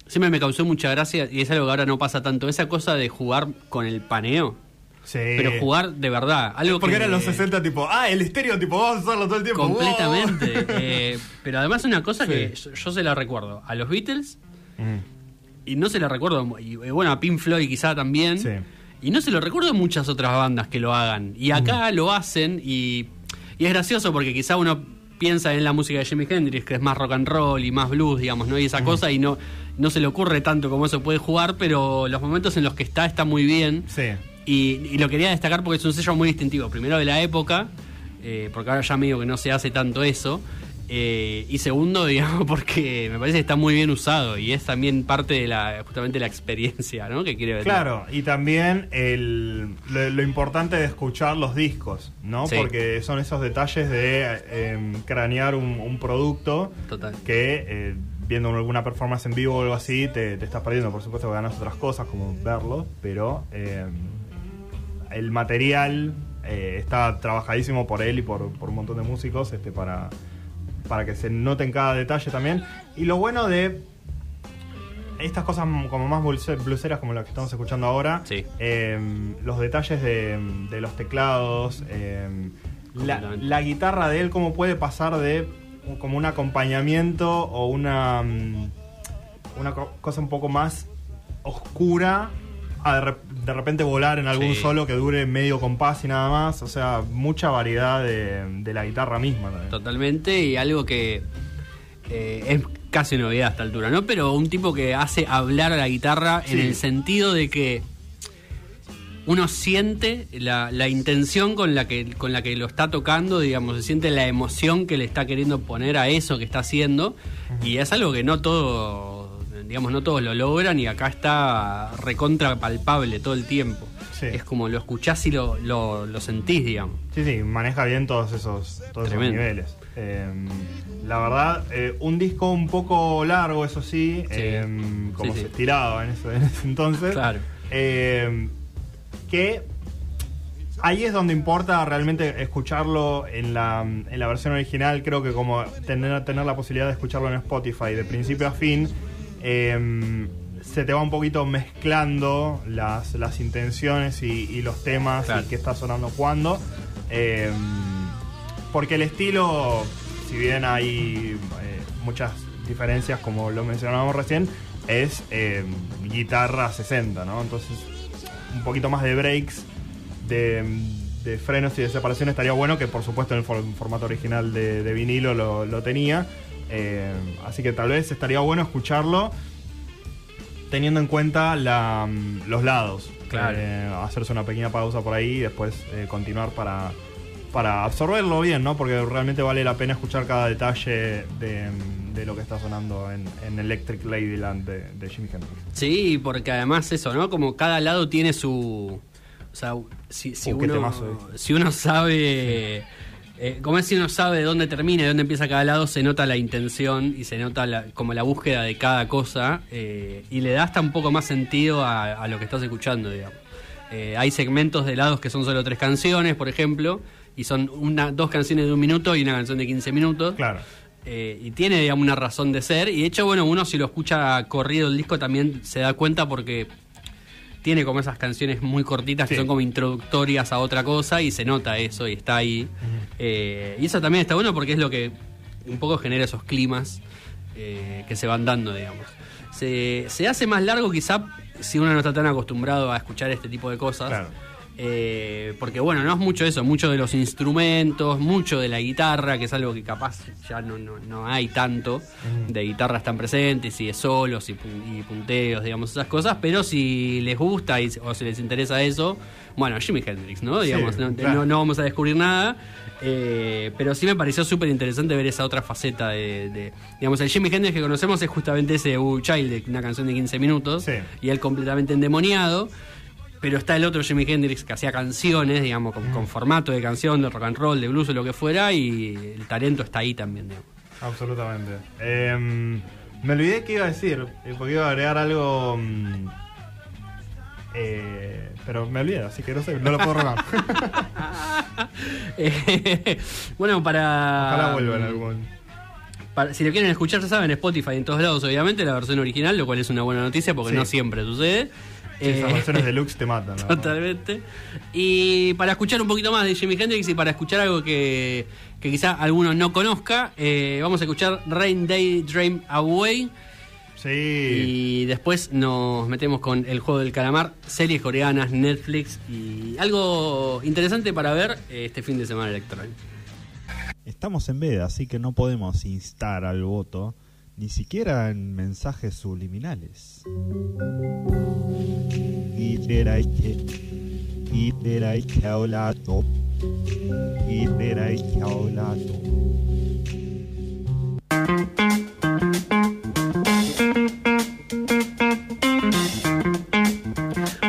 D: Siempre me causó mucha gracia y es algo que ahora no pasa tanto. Esa cosa de jugar con el paneo.
E: Sí.
D: Pero jugar de verdad. Algo
E: Porque
D: que,
E: eran los 60 tipo, ah, el estéreo tipo, vamos a usarlo todo el tiempo.
D: Completamente. [LAUGHS] eh, pero además una cosa
E: Sí.
D: que yo, yo se la recuerdo a los Beatles.
E: Mm,
D: y no se la recuerdo, y, bueno, a Pink Floyd quizá también.
E: Sí.
D: Y no se lo recuerdo a muchas otras bandas que lo hagan. Y acá lo hacen y, y es gracioso porque quizá uno piensa en la música de Jimi Hendrix, que es más rock and roll y más blues, digamos, ¿no? Y esa cosa, y no, no se le ocurre tanto como eso puede jugar, pero los momentos en los que está está muy bien.
E: Sí.
D: Y, y lo quería destacar porque es un sello muy distintivo. Primero de la época, eh, porque ahora ya medio que no se hace tanto eso. eh, y segundo, [LAUGHS] digamos, porque me parece que está muy bien usado y es también parte de la justamente la experiencia, ¿no? Que quiere ver.
E: Claro, y también el, lo, lo importante de escuchar los discos, ¿no?
D: Sí.
E: Porque son esos detalles de eh, cranear un, un producto
D: Total.
E: que eh, viendo alguna performance en vivo o algo así te, te estás perdiendo. Por supuesto que ganas otras cosas como verlo, pero eh, el material eh, está trabajadísimo por él y por, por un montón de músicos este, para, para que se note en cada detalle también. Y lo bueno de estas cosas como más bluseras como las que estamos escuchando ahora,
D: Sí.
E: eh, los detalles de, de los teclados, eh, la, la guitarra de él, cómo puede pasar de como un acompañamiento o una, mm, una co- cosa un poco más oscura a de, rep- de repente volar en algún
D: Sí.
E: solo que dure medio compás y nada más. O sea, mucha variedad de, de la guitarra misma. también.
D: Totalmente, y algo que eh, es casi novedad a esta altura, ¿no? Pero un tipo que hace hablar a la guitarra en el sentido de que uno siente la, la intención con la que con la que lo está tocando, digamos, se siente la emoción que le está queriendo poner a eso que está haciendo, y es algo que no todo, digamos, no todos lo logran, y acá está recontra palpable todo el tiempo.
E: Sí.
D: Es como lo escuchás y lo, lo, lo sentís, digamos.
E: Sí, sí, maneja bien todos esos, todos esos niveles. Eh, la verdad, eh, un disco un poco largo, eso sí,
D: Sí.
E: eh, como
D: Sí,
E: se estiraba en ese, en ese entonces.
D: Claro.
E: Eh, que ahí es donde importa realmente escucharlo en la, en la versión original. Creo que como tener, tener la posibilidad de escucharlo en Spotify de principio a fin, eh, se te va un poquito mezclando las, las intenciones y, y los temas
D: Claro.
E: y qué está sonando cuándo. Eh, porque el estilo, si bien hay eh, muchas diferencias, como lo mencionábamos recién, es eh, guitarra 60, ¿no? Entonces, un poquito más de breaks, de, de frenos y de separación estaría bueno, que por supuesto en el for- formato original de, de vinilo lo, lo tenía. Eh, así que tal vez estaría bueno escucharlo teniendo en cuenta la, mm, los lados.
D: Claro.
E: Eh, hacerse una pequeña pausa por ahí y después eh, continuar para, para absorberlo bien, ¿no? Porque realmente vale la pena escuchar cada detalle de, mm, de lo que está sonando en, en Electric Ladyland de, de Jimi Hendrix.
D: Sí, porque además eso, ¿no? Como cada lado tiene su... O sea, si, uno, si uno sabe... eh, como es si uno sabe de dónde termina y dónde empieza cada lado, se nota la intención y se nota la- como la búsqueda de cada cosa eh, y le da hasta un poco más sentido a, a lo que estás escuchando, digamos. Eh, hay segmentos de lados que son solo tres canciones, por ejemplo, y son una, dos canciones de un minuto y una canción de 15 minutos.
E: Claro.
D: Y tiene, digamos, una razón de ser. Y de hecho, bueno, uno si lo escucha corrido el disco también se da cuenta porque tiene como esas canciones muy cortitas que son como introductorias a otra cosa y se nota eso y está ahí. Eh, y eso también está bueno porque es lo que un poco genera esos climas eh, que se van dando, digamos. Se, se hace más largo quizá si uno no está tan acostumbrado a escuchar este tipo de cosas.
E: Claro.
D: Eh, porque bueno, no es mucho eso, mucho de los instrumentos, mucho de la guitarra, que es algo que capaz ya no, no, no hay tanto de guitarras tan presentes y de solos y, pun- y punteos, digamos, esas cosas, pero si les gusta y- o si les interesa eso, bueno, Jimi Hendrix, ¿no?
E: Sí,
D: Digamos, no,
E: claro.
D: no- vamos a descubrir nada. eh, pero sí me pareció súper interesante ver esa otra faceta de, de- Digamos, el Jimi Hendrix que conocemos es justamente ese U Child, una canción de 15 minutos,
E: Sí.
D: y él completamente endemoniado. Pero está el otro Jimi Hendrix que hacía canciones, digamos, con, con formato de canción, de rock and roll, de blues o lo que fuera, y el talento está ahí también, digamos.
E: Absolutamente. Em, me olvidé que iba a decir, eh, porque iba a agregar algo. mm, eh, pero me olvidé, así que no sé, no lo puedo robar.
D: Eh, [LAUGHS] bueno, para.
E: Ojalá vuelva en algún.
D: para- si lo quieren escuchar, ya saben, Spotify en todos lados, obviamente, la versión original, lo cual es una buena noticia porque
E: Sí.
D: no siempre sucede.
E: Sí, esas
D: Eh,
E: versiones [LAUGHS] deluxe te matan. verdad.
D: Totalmente. Y para escuchar un poquito más de Jimi Hendrix y para escuchar algo que, que quizá alguno no conozca, eh, vamos a escuchar Rain Day Dream Away.
E: Sí.
D: Y después nos metemos con el juego del calamar, series coreanas, Netflix y algo interesante para ver eh, este fin de semana electoral.
A: Estamos en veda, así que no podemos instar al voto, ni siquiera en mensajes subliminales.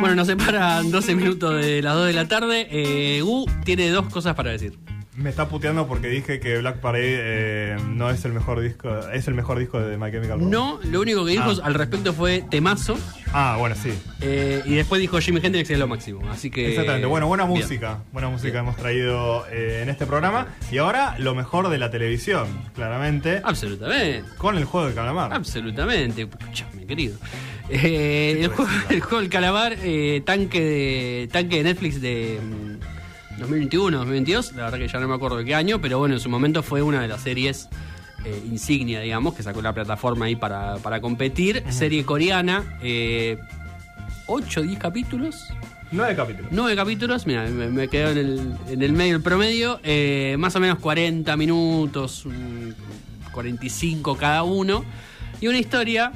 D: Bueno, nos separan 12 minutos de las 2 de la tarde. Eh, Gu tiene dos cosas para decir.
E: Me está puteando porque dije que Black Parade eh, no es el mejor disco, es el mejor disco de My Chemical Romance.
D: No, lo único que dijo
E: Ah.
D: al respecto fue temazo.
E: Ah, bueno, sí.
D: eh, y después dijo Jimi Hendrix es lo máximo. Así que.
E: Exactamente. Bueno, buena
D: bien.
E: música. Buena música hemos traído eh, en este programa. Y ahora lo mejor de la televisión, claramente.
D: Absolutamente.
E: Con el juego de calamar.
D: Absolutamente. Escuchame, querido. Eh, el, juego, [LAUGHS] el juego del calamar, eh, tanque, de, tanque de Netflix de mm, 2021, 2022, la verdad que ya no me acuerdo de qué año, pero bueno, en su momento fue una de las series eh, insignia, digamos, que sacó la plataforma ahí para, para competir. Serie coreana, eh, 8 o 10 capítulos.
E: Nueve capítulos.
D: Nueve capítulos, mira, me, me quedo en el, en el medio del promedio, eh, más o menos 40 minutos, mm, 45 cada uno, y una historia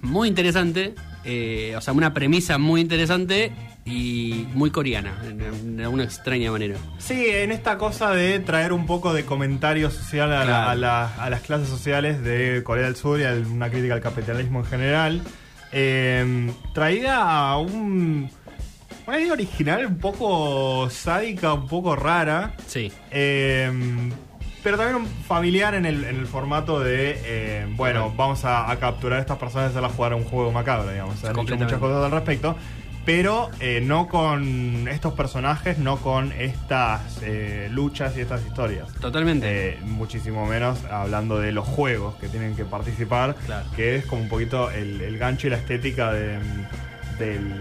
D: muy interesante, eh, o sea, una premisa muy interesante y muy coreana, de alguna extraña manera.
E: Sí, en esta cosa de traer un poco de comentario social a, la- a la- a las clases sociales de Corea del Sur y a una crítica al capitalismo en general, eh, traída a un, una idea original un poco sádica, un poco rara,
D: Sí,
E: eh, pero también un familiar en el, en el formato de, eh, bueno, vamos a, a capturar a estas personas y hacerlas jugar a un juego macabro, digamos. Han hecho muchas cosas al respecto. Pero eh, no con estos personajes, no con estas eh, luchas y estas historias.
D: totalmente.
E: Eh, muchísimo menos hablando de los juegos que tienen que participar,
D: Claro.
E: que es como un poquito el, el gancho y la estética de- del,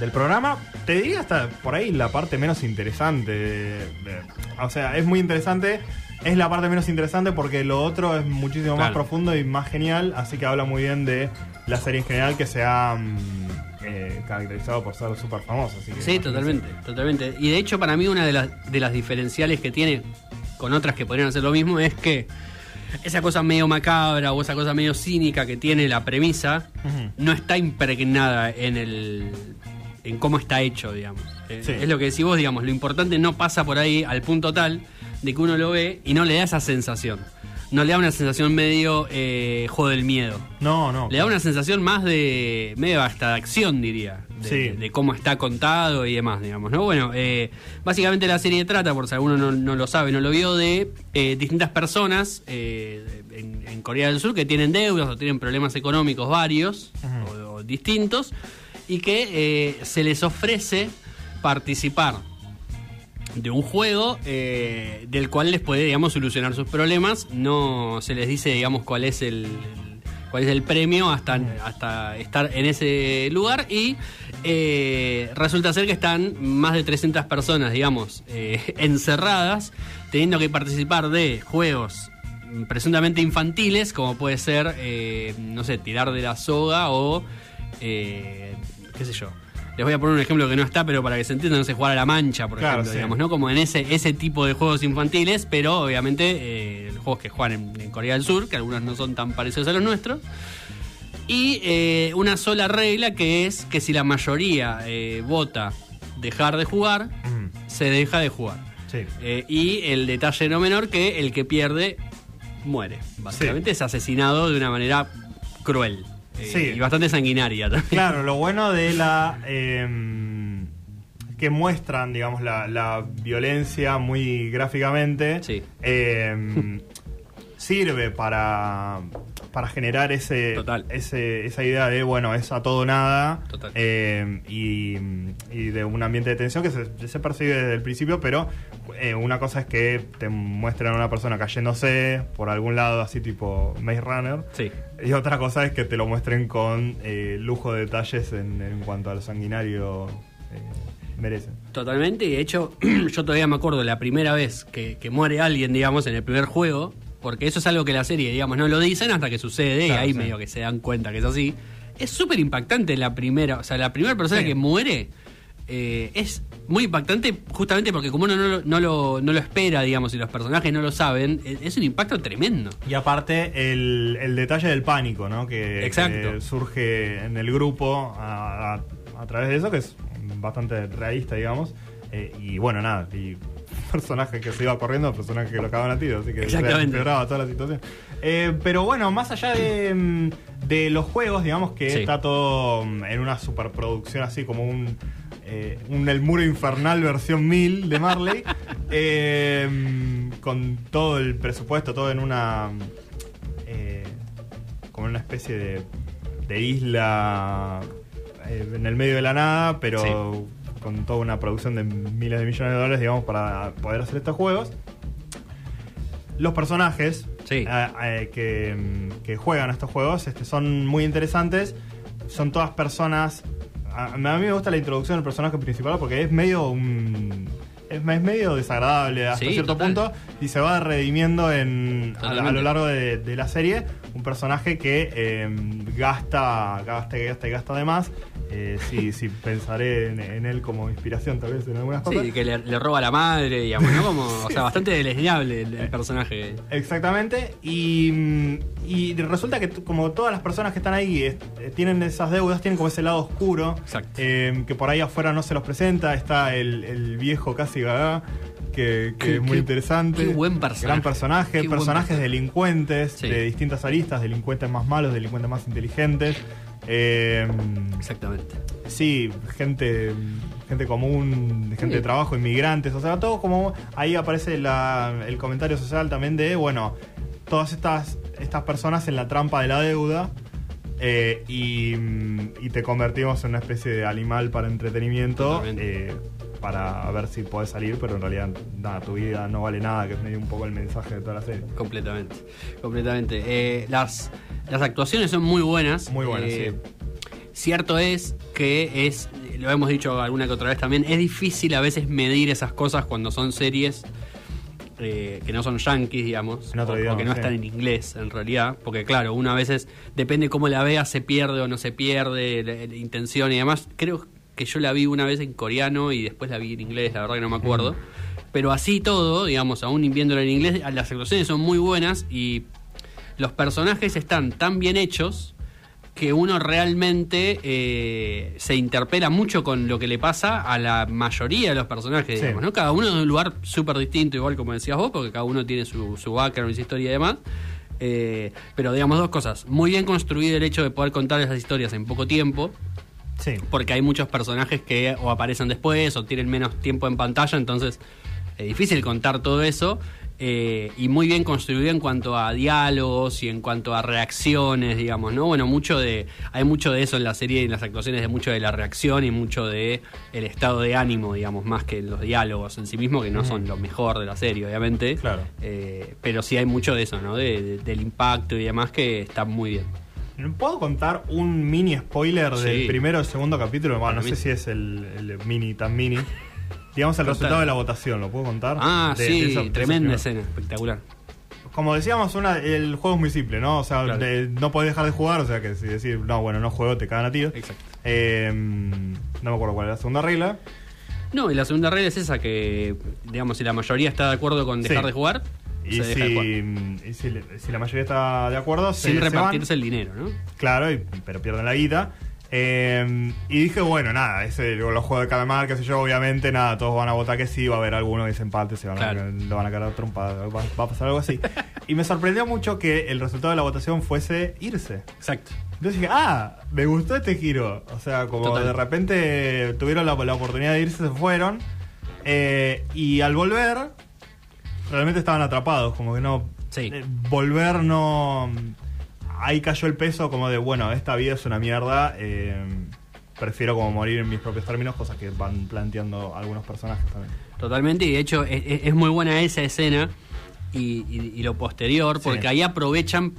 E: del programa. Te diría hasta por ahí la parte menos interesante. de- de- o sea, es muy interesante. Es la parte menos interesante porque lo otro es muchísimo más profundo y más genial. Así que habla muy bien de la serie en general que se ha mm, eh, caracterizado por ser súper así que
D: Sí, totalmente, totalmente. Y de hecho, para mí, una de las, de las diferenciales que tiene con otras que podrían hacer lo mismo es que esa cosa medio macabra o esa cosa medio cínica que tiene la premisa no está impregnada en el en cómo está hecho, digamos. Eh,
E: Sí.
D: Es lo que decís vos, digamos, lo importante no pasa por ahí al punto tal de que uno lo ve y no le da esa sensación. No le da una sensación medio eh, juego del miedo.
E: No, no.
D: Le da una sensación más de. medio hasta de acción, diría. De,
E: Sí.
D: de cómo está contado y demás, digamos, ¿no? Bueno, eh, básicamente la serie trata, por si alguno no, no lo sabe, no lo vio, de eh, distintas personas eh, en, en Corea del Sur que tienen deudas o tienen problemas económicos varios o, o distintos y que se les ofrece participar de un juego eh, del cual les puede, digamos, solucionar sus problemas. No se les dice, digamos, cuál es el, cuál es el premio hasta, hasta estar en ese lugar y eh, resulta ser que están más de 300 personas, digamos, eh, [LAUGHS] encerradas, teniendo que participar de juegos presuntamente infantiles, como puede ser, eh, no sé, tirar de la soga o, eh, qué sé yo. Les voy a poner un ejemplo que no está, pero para que se entienda, no sé, jugar a la mancha, por
E: Claro,
D: ejemplo,
E: sí.
D: digamos, ¿no? Como en ese, ese tipo de juegos infantiles, pero obviamente eh, juegos que juegan en, en Corea del Sur, que algunos no son tan parecidos a los nuestros. Y eh, una sola regla que es que si la mayoría eh, vota dejar de jugar,
E: Ujú.
D: se deja de jugar.
E: Sí.
D: Eh, y el detalle no menor que el que pierde muere. Básicamente es asesinado de una manera cruel. Eh,
E: Sí.
D: Y bastante sanguinaria también.
E: Claro, lo bueno de la. [LAUGHS] em, que muestran, digamos, la, la violencia muy gráficamente.
D: Sí.
E: em, sirve para. Para generar ese,
D: Total.
E: ese esa idea de, bueno, es a todo nada.
D: Total.
E: em, y, y de un ambiente de tensión que se, se percibe desde el principio, pero eh, una cosa es que te muestran a una persona cayéndose por algún lado, así tipo Maze Runner.
D: Sí.
E: Y otra cosa es que te lo muestren con eh, lujo de detalles en, en cuanto a lo sanguinario eh, merecen.
D: Totalmente, y de hecho, [CLEARS THROAT] yo todavía me acuerdo la primera vez que, que muere alguien, digamos, en el primer juego, porque eso es algo que la serie, digamos, no lo dicen hasta que sucede, y ahí
E: sí.
D: medio que se dan cuenta que es así. Es súper impactante la primera, o sea, la primera persona
E: Sí.
D: que muere eh, es muy impactante justamente porque como uno no lo, no, lo, no lo espera, digamos, y los personajes no lo saben, es, es un impacto tremendo.
E: Y aparte, el, el detalle del pánico, ¿no? Que,
D: Exacto.
E: que surge en el grupo a, a- a través de eso, que es bastante realista, digamos. Eh, y bueno, nada, y [LAUGHS] personaje que se iba corriendo, personaje que lo acaban a tiro, así que empeoraba toda la situación. Eh, pero bueno, más allá de, mm, de los juegos, digamos que
D: Sí.
E: está todo mm, en una superproducción así como un, eh, un El Muro Infernal versión 1000 de Marley, [LAUGHS] eh, mm, con todo el presupuesto, todo en una... como en una especie de, de isla en el medio de la nada, pero con toda una producción de miles de millones de dólares, digamos, para poder hacer estos juegos. Los personajes
D: Sí.
E: eh, eh, que, mm, que juegan a estos juegos este, son muy interesantes. Son todas personas. A, a mí me gusta la introducción del personaje principal porque es medio un. Es, es medio desagradable hasta
D: Sí,
E: cierto
D: total.
E: punto y se va redimiendo en, a, lo largo de, de la serie. Un personaje que eh, gasta, gasta y gasta y gasta de más. Eh, sí, [LAUGHS] sí, pensaré en, en él como inspiración, tal vez, en algunas cosas.
D: Sí, que le, le roba a la madre, digamos, ¿no? Como, o [LAUGHS] sea, bastante deleznable el, el personaje.
E: Exactamente, y, mm, y resulta que como todas las personas que están ahí eh, eh, tienen esas deudas, tienen como ese lado oscuro,
D: Exacto.
E: eh, que por ahí afuera no se los presenta, está el, el viejo casi gaga, que, que
D: Qué-
E: es muy
D: qué-
E: interesante.
D: qué buen personaje.
E: Gran personaje,
D: Qué
E: personajes
D: personaje.
E: delincuentes
D: Sí.
E: de distintas aristas, delincuentes más malos, delincuentes más inteligentes. eh,
D: Exactamente.
E: Sí, gente, gente común, gente de trabajo, inmigrantes, o sea, todo como ahí aparece la- el comentario social también de, bueno, todas estas, estas personas en la trampa de la deuda eh, y, y te convertimos en una especie de animal para entretenimiento eh, para ver si podés salir, pero en realidad nada, tu vida no vale nada, que es medio un poco el mensaje de toda la serie.
D: Completamente, completamente. Eh, las, las actuaciones son muy buenas.
E: Muy buenas,
D: Eh,
E: sí.
D: Cierto es que es, lo hemos dicho alguna que otra vez también, es difícil a veces medir esas cosas cuando son series eh, que no son yankees, digamos,
E: En otro
D: o, o
E: idioma,
D: que no
E: sí.
D: están en inglés en realidad, porque claro, una a veces depende cómo la vea, se pierde o no se pierde, la, la intención y demás. Creo que yo la vi una vez en coreano y después la vi en inglés, la verdad que no me acuerdo. Pero así todo, digamos, aún viéndola en inglés, las actuaciones son muy buenas y los personajes están tan bien hechos que uno realmente eh, se interpela mucho con lo que le pasa a la mayoría de los personajes,
E: Sí.
D: digamos, ¿no? Cada uno de un lugar súper distinto, igual como decías vos, porque cada uno tiene su, su background, su historia y demás. Eh, pero digamos dos cosas. Muy bien construido el hecho de poder contar esas historias en poco tiempo,
E: Sí.
D: porque hay muchos personajes que o aparecen después o tienen menos tiempo en pantalla, entonces es difícil contar todo eso. eh, y muy bien construido en cuanto a diálogos y en cuanto a reacciones, digamos, ¿no? Bueno, mucho de. Hay mucho de eso en la serie y en las actuaciones, de mucho de la reacción y mucho de el estado de ánimo, digamos, más que los diálogos en sí mismos, que no son lo mejor de la serie, obviamente.
E: Claro.
D: Eh, pero sí hay mucho de eso, ¿no? De- de- del impacto y demás que está muy bien.
E: ¿Puedo contar un mini spoiler del primero o segundo capítulo? Bueno, no sé si es el, el mini tan mini. Digamos el resultado de la votación, ¿lo puedo contar?
D: Ah,
E: De-
D: sí,
E: de
D: tremenda escena, espectacular.
E: Como decíamos, una, el juego es muy simple, ¿no? O sea,
D: Claro.
E: de- no podés dejar de jugar, o sea que si decir, no, bueno, no juego, te cagan a tiros.
D: Exacto.
E: Eh, no me acuerdo cuál es la segunda regla.
D: No, y la segunda regla es esa que, digamos, si la mayoría está de acuerdo con dejar
E: Sí.
D: de jugar,
E: Y,
D: se
E: si, y si, la mayoría está de acuerdo, se,
D: Sin
E: se van.
D: repartirse el dinero, ¿no?
E: Claro, y- pero pierden la guita. Eh, y dije, bueno, nada, ese, los juegos de calamar, qué sé yo, obviamente, nada, todos van a votar que sí, va a haber alguno que se empate, se van
D: Claro.
E: a, lo van a quedar trompadas, va, va a pasar algo así. y me sorprendió mucho que el resultado de la votación fuese irse.
D: Exacto.
E: Entonces dije, ah, me gustó este giro. O sea, como
D: Total.
E: de repente tuvieron la, la oportunidad de irse, se fueron. Eh, y al volver, realmente estaban atrapados, como que no...
D: Sí.
E: eh, volver no... Ahí cayó el peso como de, bueno, esta vida es una mierda. eh, prefiero como morir en mis propios términos, cosas que van planteando algunos personajes también.
D: Totalmente, y de hecho es, es- es muy buena esa escena y, y- y lo posterior, porque
E: Sí.
D: ahí aprovechan,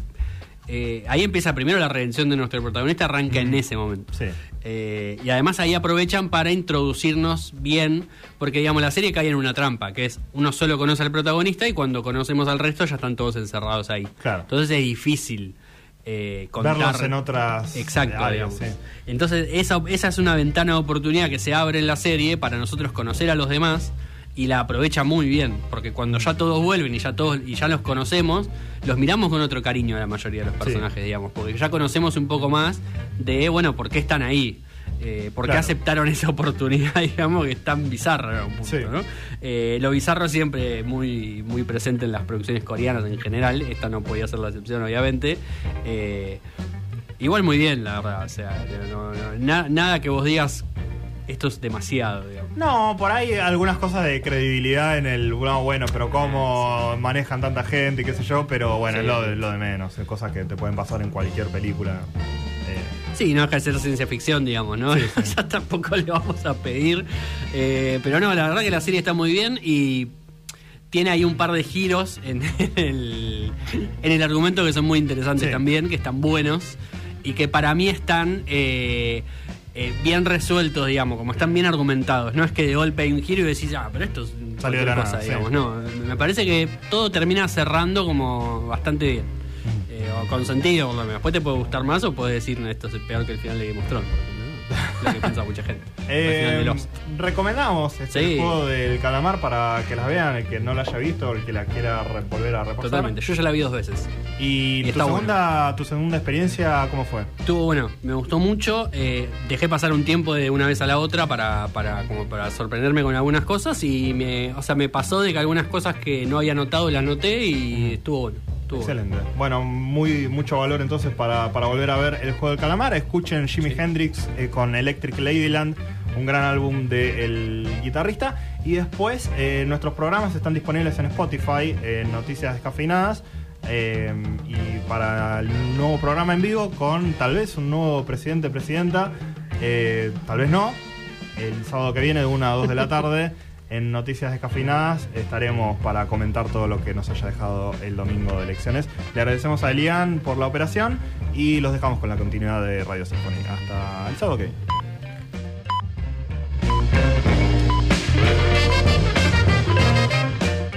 D: eh, ahí empieza primero la redención de nuestro protagonista, arranca en ese momento.
E: Sí.
D: Eh, y además ahí aprovechan para introducirnos bien, porque digamos la serie cae en una trampa, que es uno solo conoce al protagonista y cuando conocemos al resto ya están todos encerrados ahí.
E: Claro.
D: Entonces es difícil eh, contar.
E: Verlos en otras
D: Exacto,
E: áreas,
D: digamos.
E: sí.
D: Entonces esa, esa es una ventana de oportunidad que se abre en la serie para nosotros conocer a los demás y la aprovecha muy bien, porque cuando ya todos vuelven y ya todos y ya los conocemos, los miramos con otro cariño a la mayoría de los personajes, digamos, porque ya conocemos un poco más de, bueno, por qué están ahí. Eh, ¿Por qué
E: Claro.
D: aceptaron esa oportunidad, [LAUGHS] digamos, que es tan bizarra un punto,
E: Sí.
D: ¿no? Eh, lo bizarro siempre muy, muy presente en las producciones coreanas en general. Esta no podía ser la excepción, obviamente. Eh, igual muy bien, la verdad. O sea, no- no- na- nada que vos digas, esto es demasiado, digamos.
E: No, por ahí algunas cosas de credibilidad en el. No, bueno, pero cómo manejan tanta gente y qué sé yo, pero bueno,
D: Sí.
E: es lo de, lo de menos. Es cosas que te pueden pasar en cualquier película. Eh,
D: Sí, no deja de ser ciencia ficción, digamos, ¿no? [LAUGHS] ya tampoco le vamos a pedir. Eh, pero no, la verdad que la serie está muy bien y tiene ahí un par de giros en [LAUGHS] el, en el argumento que son muy interesantes también, que están buenos y que para mí están eh, eh, bien resueltos, digamos, como están bien argumentados. No es que de golpe hay un giro y decís, ah, pero esto es
E: Salió de la
D: cosa,
E: nada, sí.
D: digamos. No, me parece que todo termina cerrando como bastante bien. Eh, o con sentido, por lo menos. Después te puede gustar más o puedes decir, no, esto es peor que el final de Game. [LAUGHS] Lo que piensa mucha gente.
E: Eh, recomendamos este
D: Sí.
E: juego del calamar para que las vean, el que no la haya visto, el que la quiera volver a repasar.
D: Totalmente. Yo ya la vi dos veces.
E: Y,
D: Y
E: tu segunda, tu segunda experiencia, ¿cómo fue?
D: Estuvo bueno, me gustó mucho. eh, dejé pasar un tiempo de una vez a la otra para, para, como para sorprenderme con algunas cosas y me, o sea, me pasó de que algunas cosas que no había notado las noté y estuvo bueno. Estuvo.
E: Excelente. Bueno, muy mucho valor entonces para, para volver a ver el juego del calamar. Escuchen Jimi Hendrix eh, con Electric Ladyland, un gran álbum del guitarrista. Y después eh, nuestros programas están disponibles en Spotify, en Noticias Descafeinadas. eh, y para el nuevo programa en vivo con tal vez un nuevo presidente, presidenta, eh, tal vez no, el sábado que viene de 1 a 2 de la tarde [LAUGHS] en Noticias Descafeinadas estaremos para comentar todo lo que nos haya dejado el domingo de elecciones. Le agradecemos a Elian por la operación y los dejamos con la continuidad de Radio Sinfonía. Hasta el sábado que.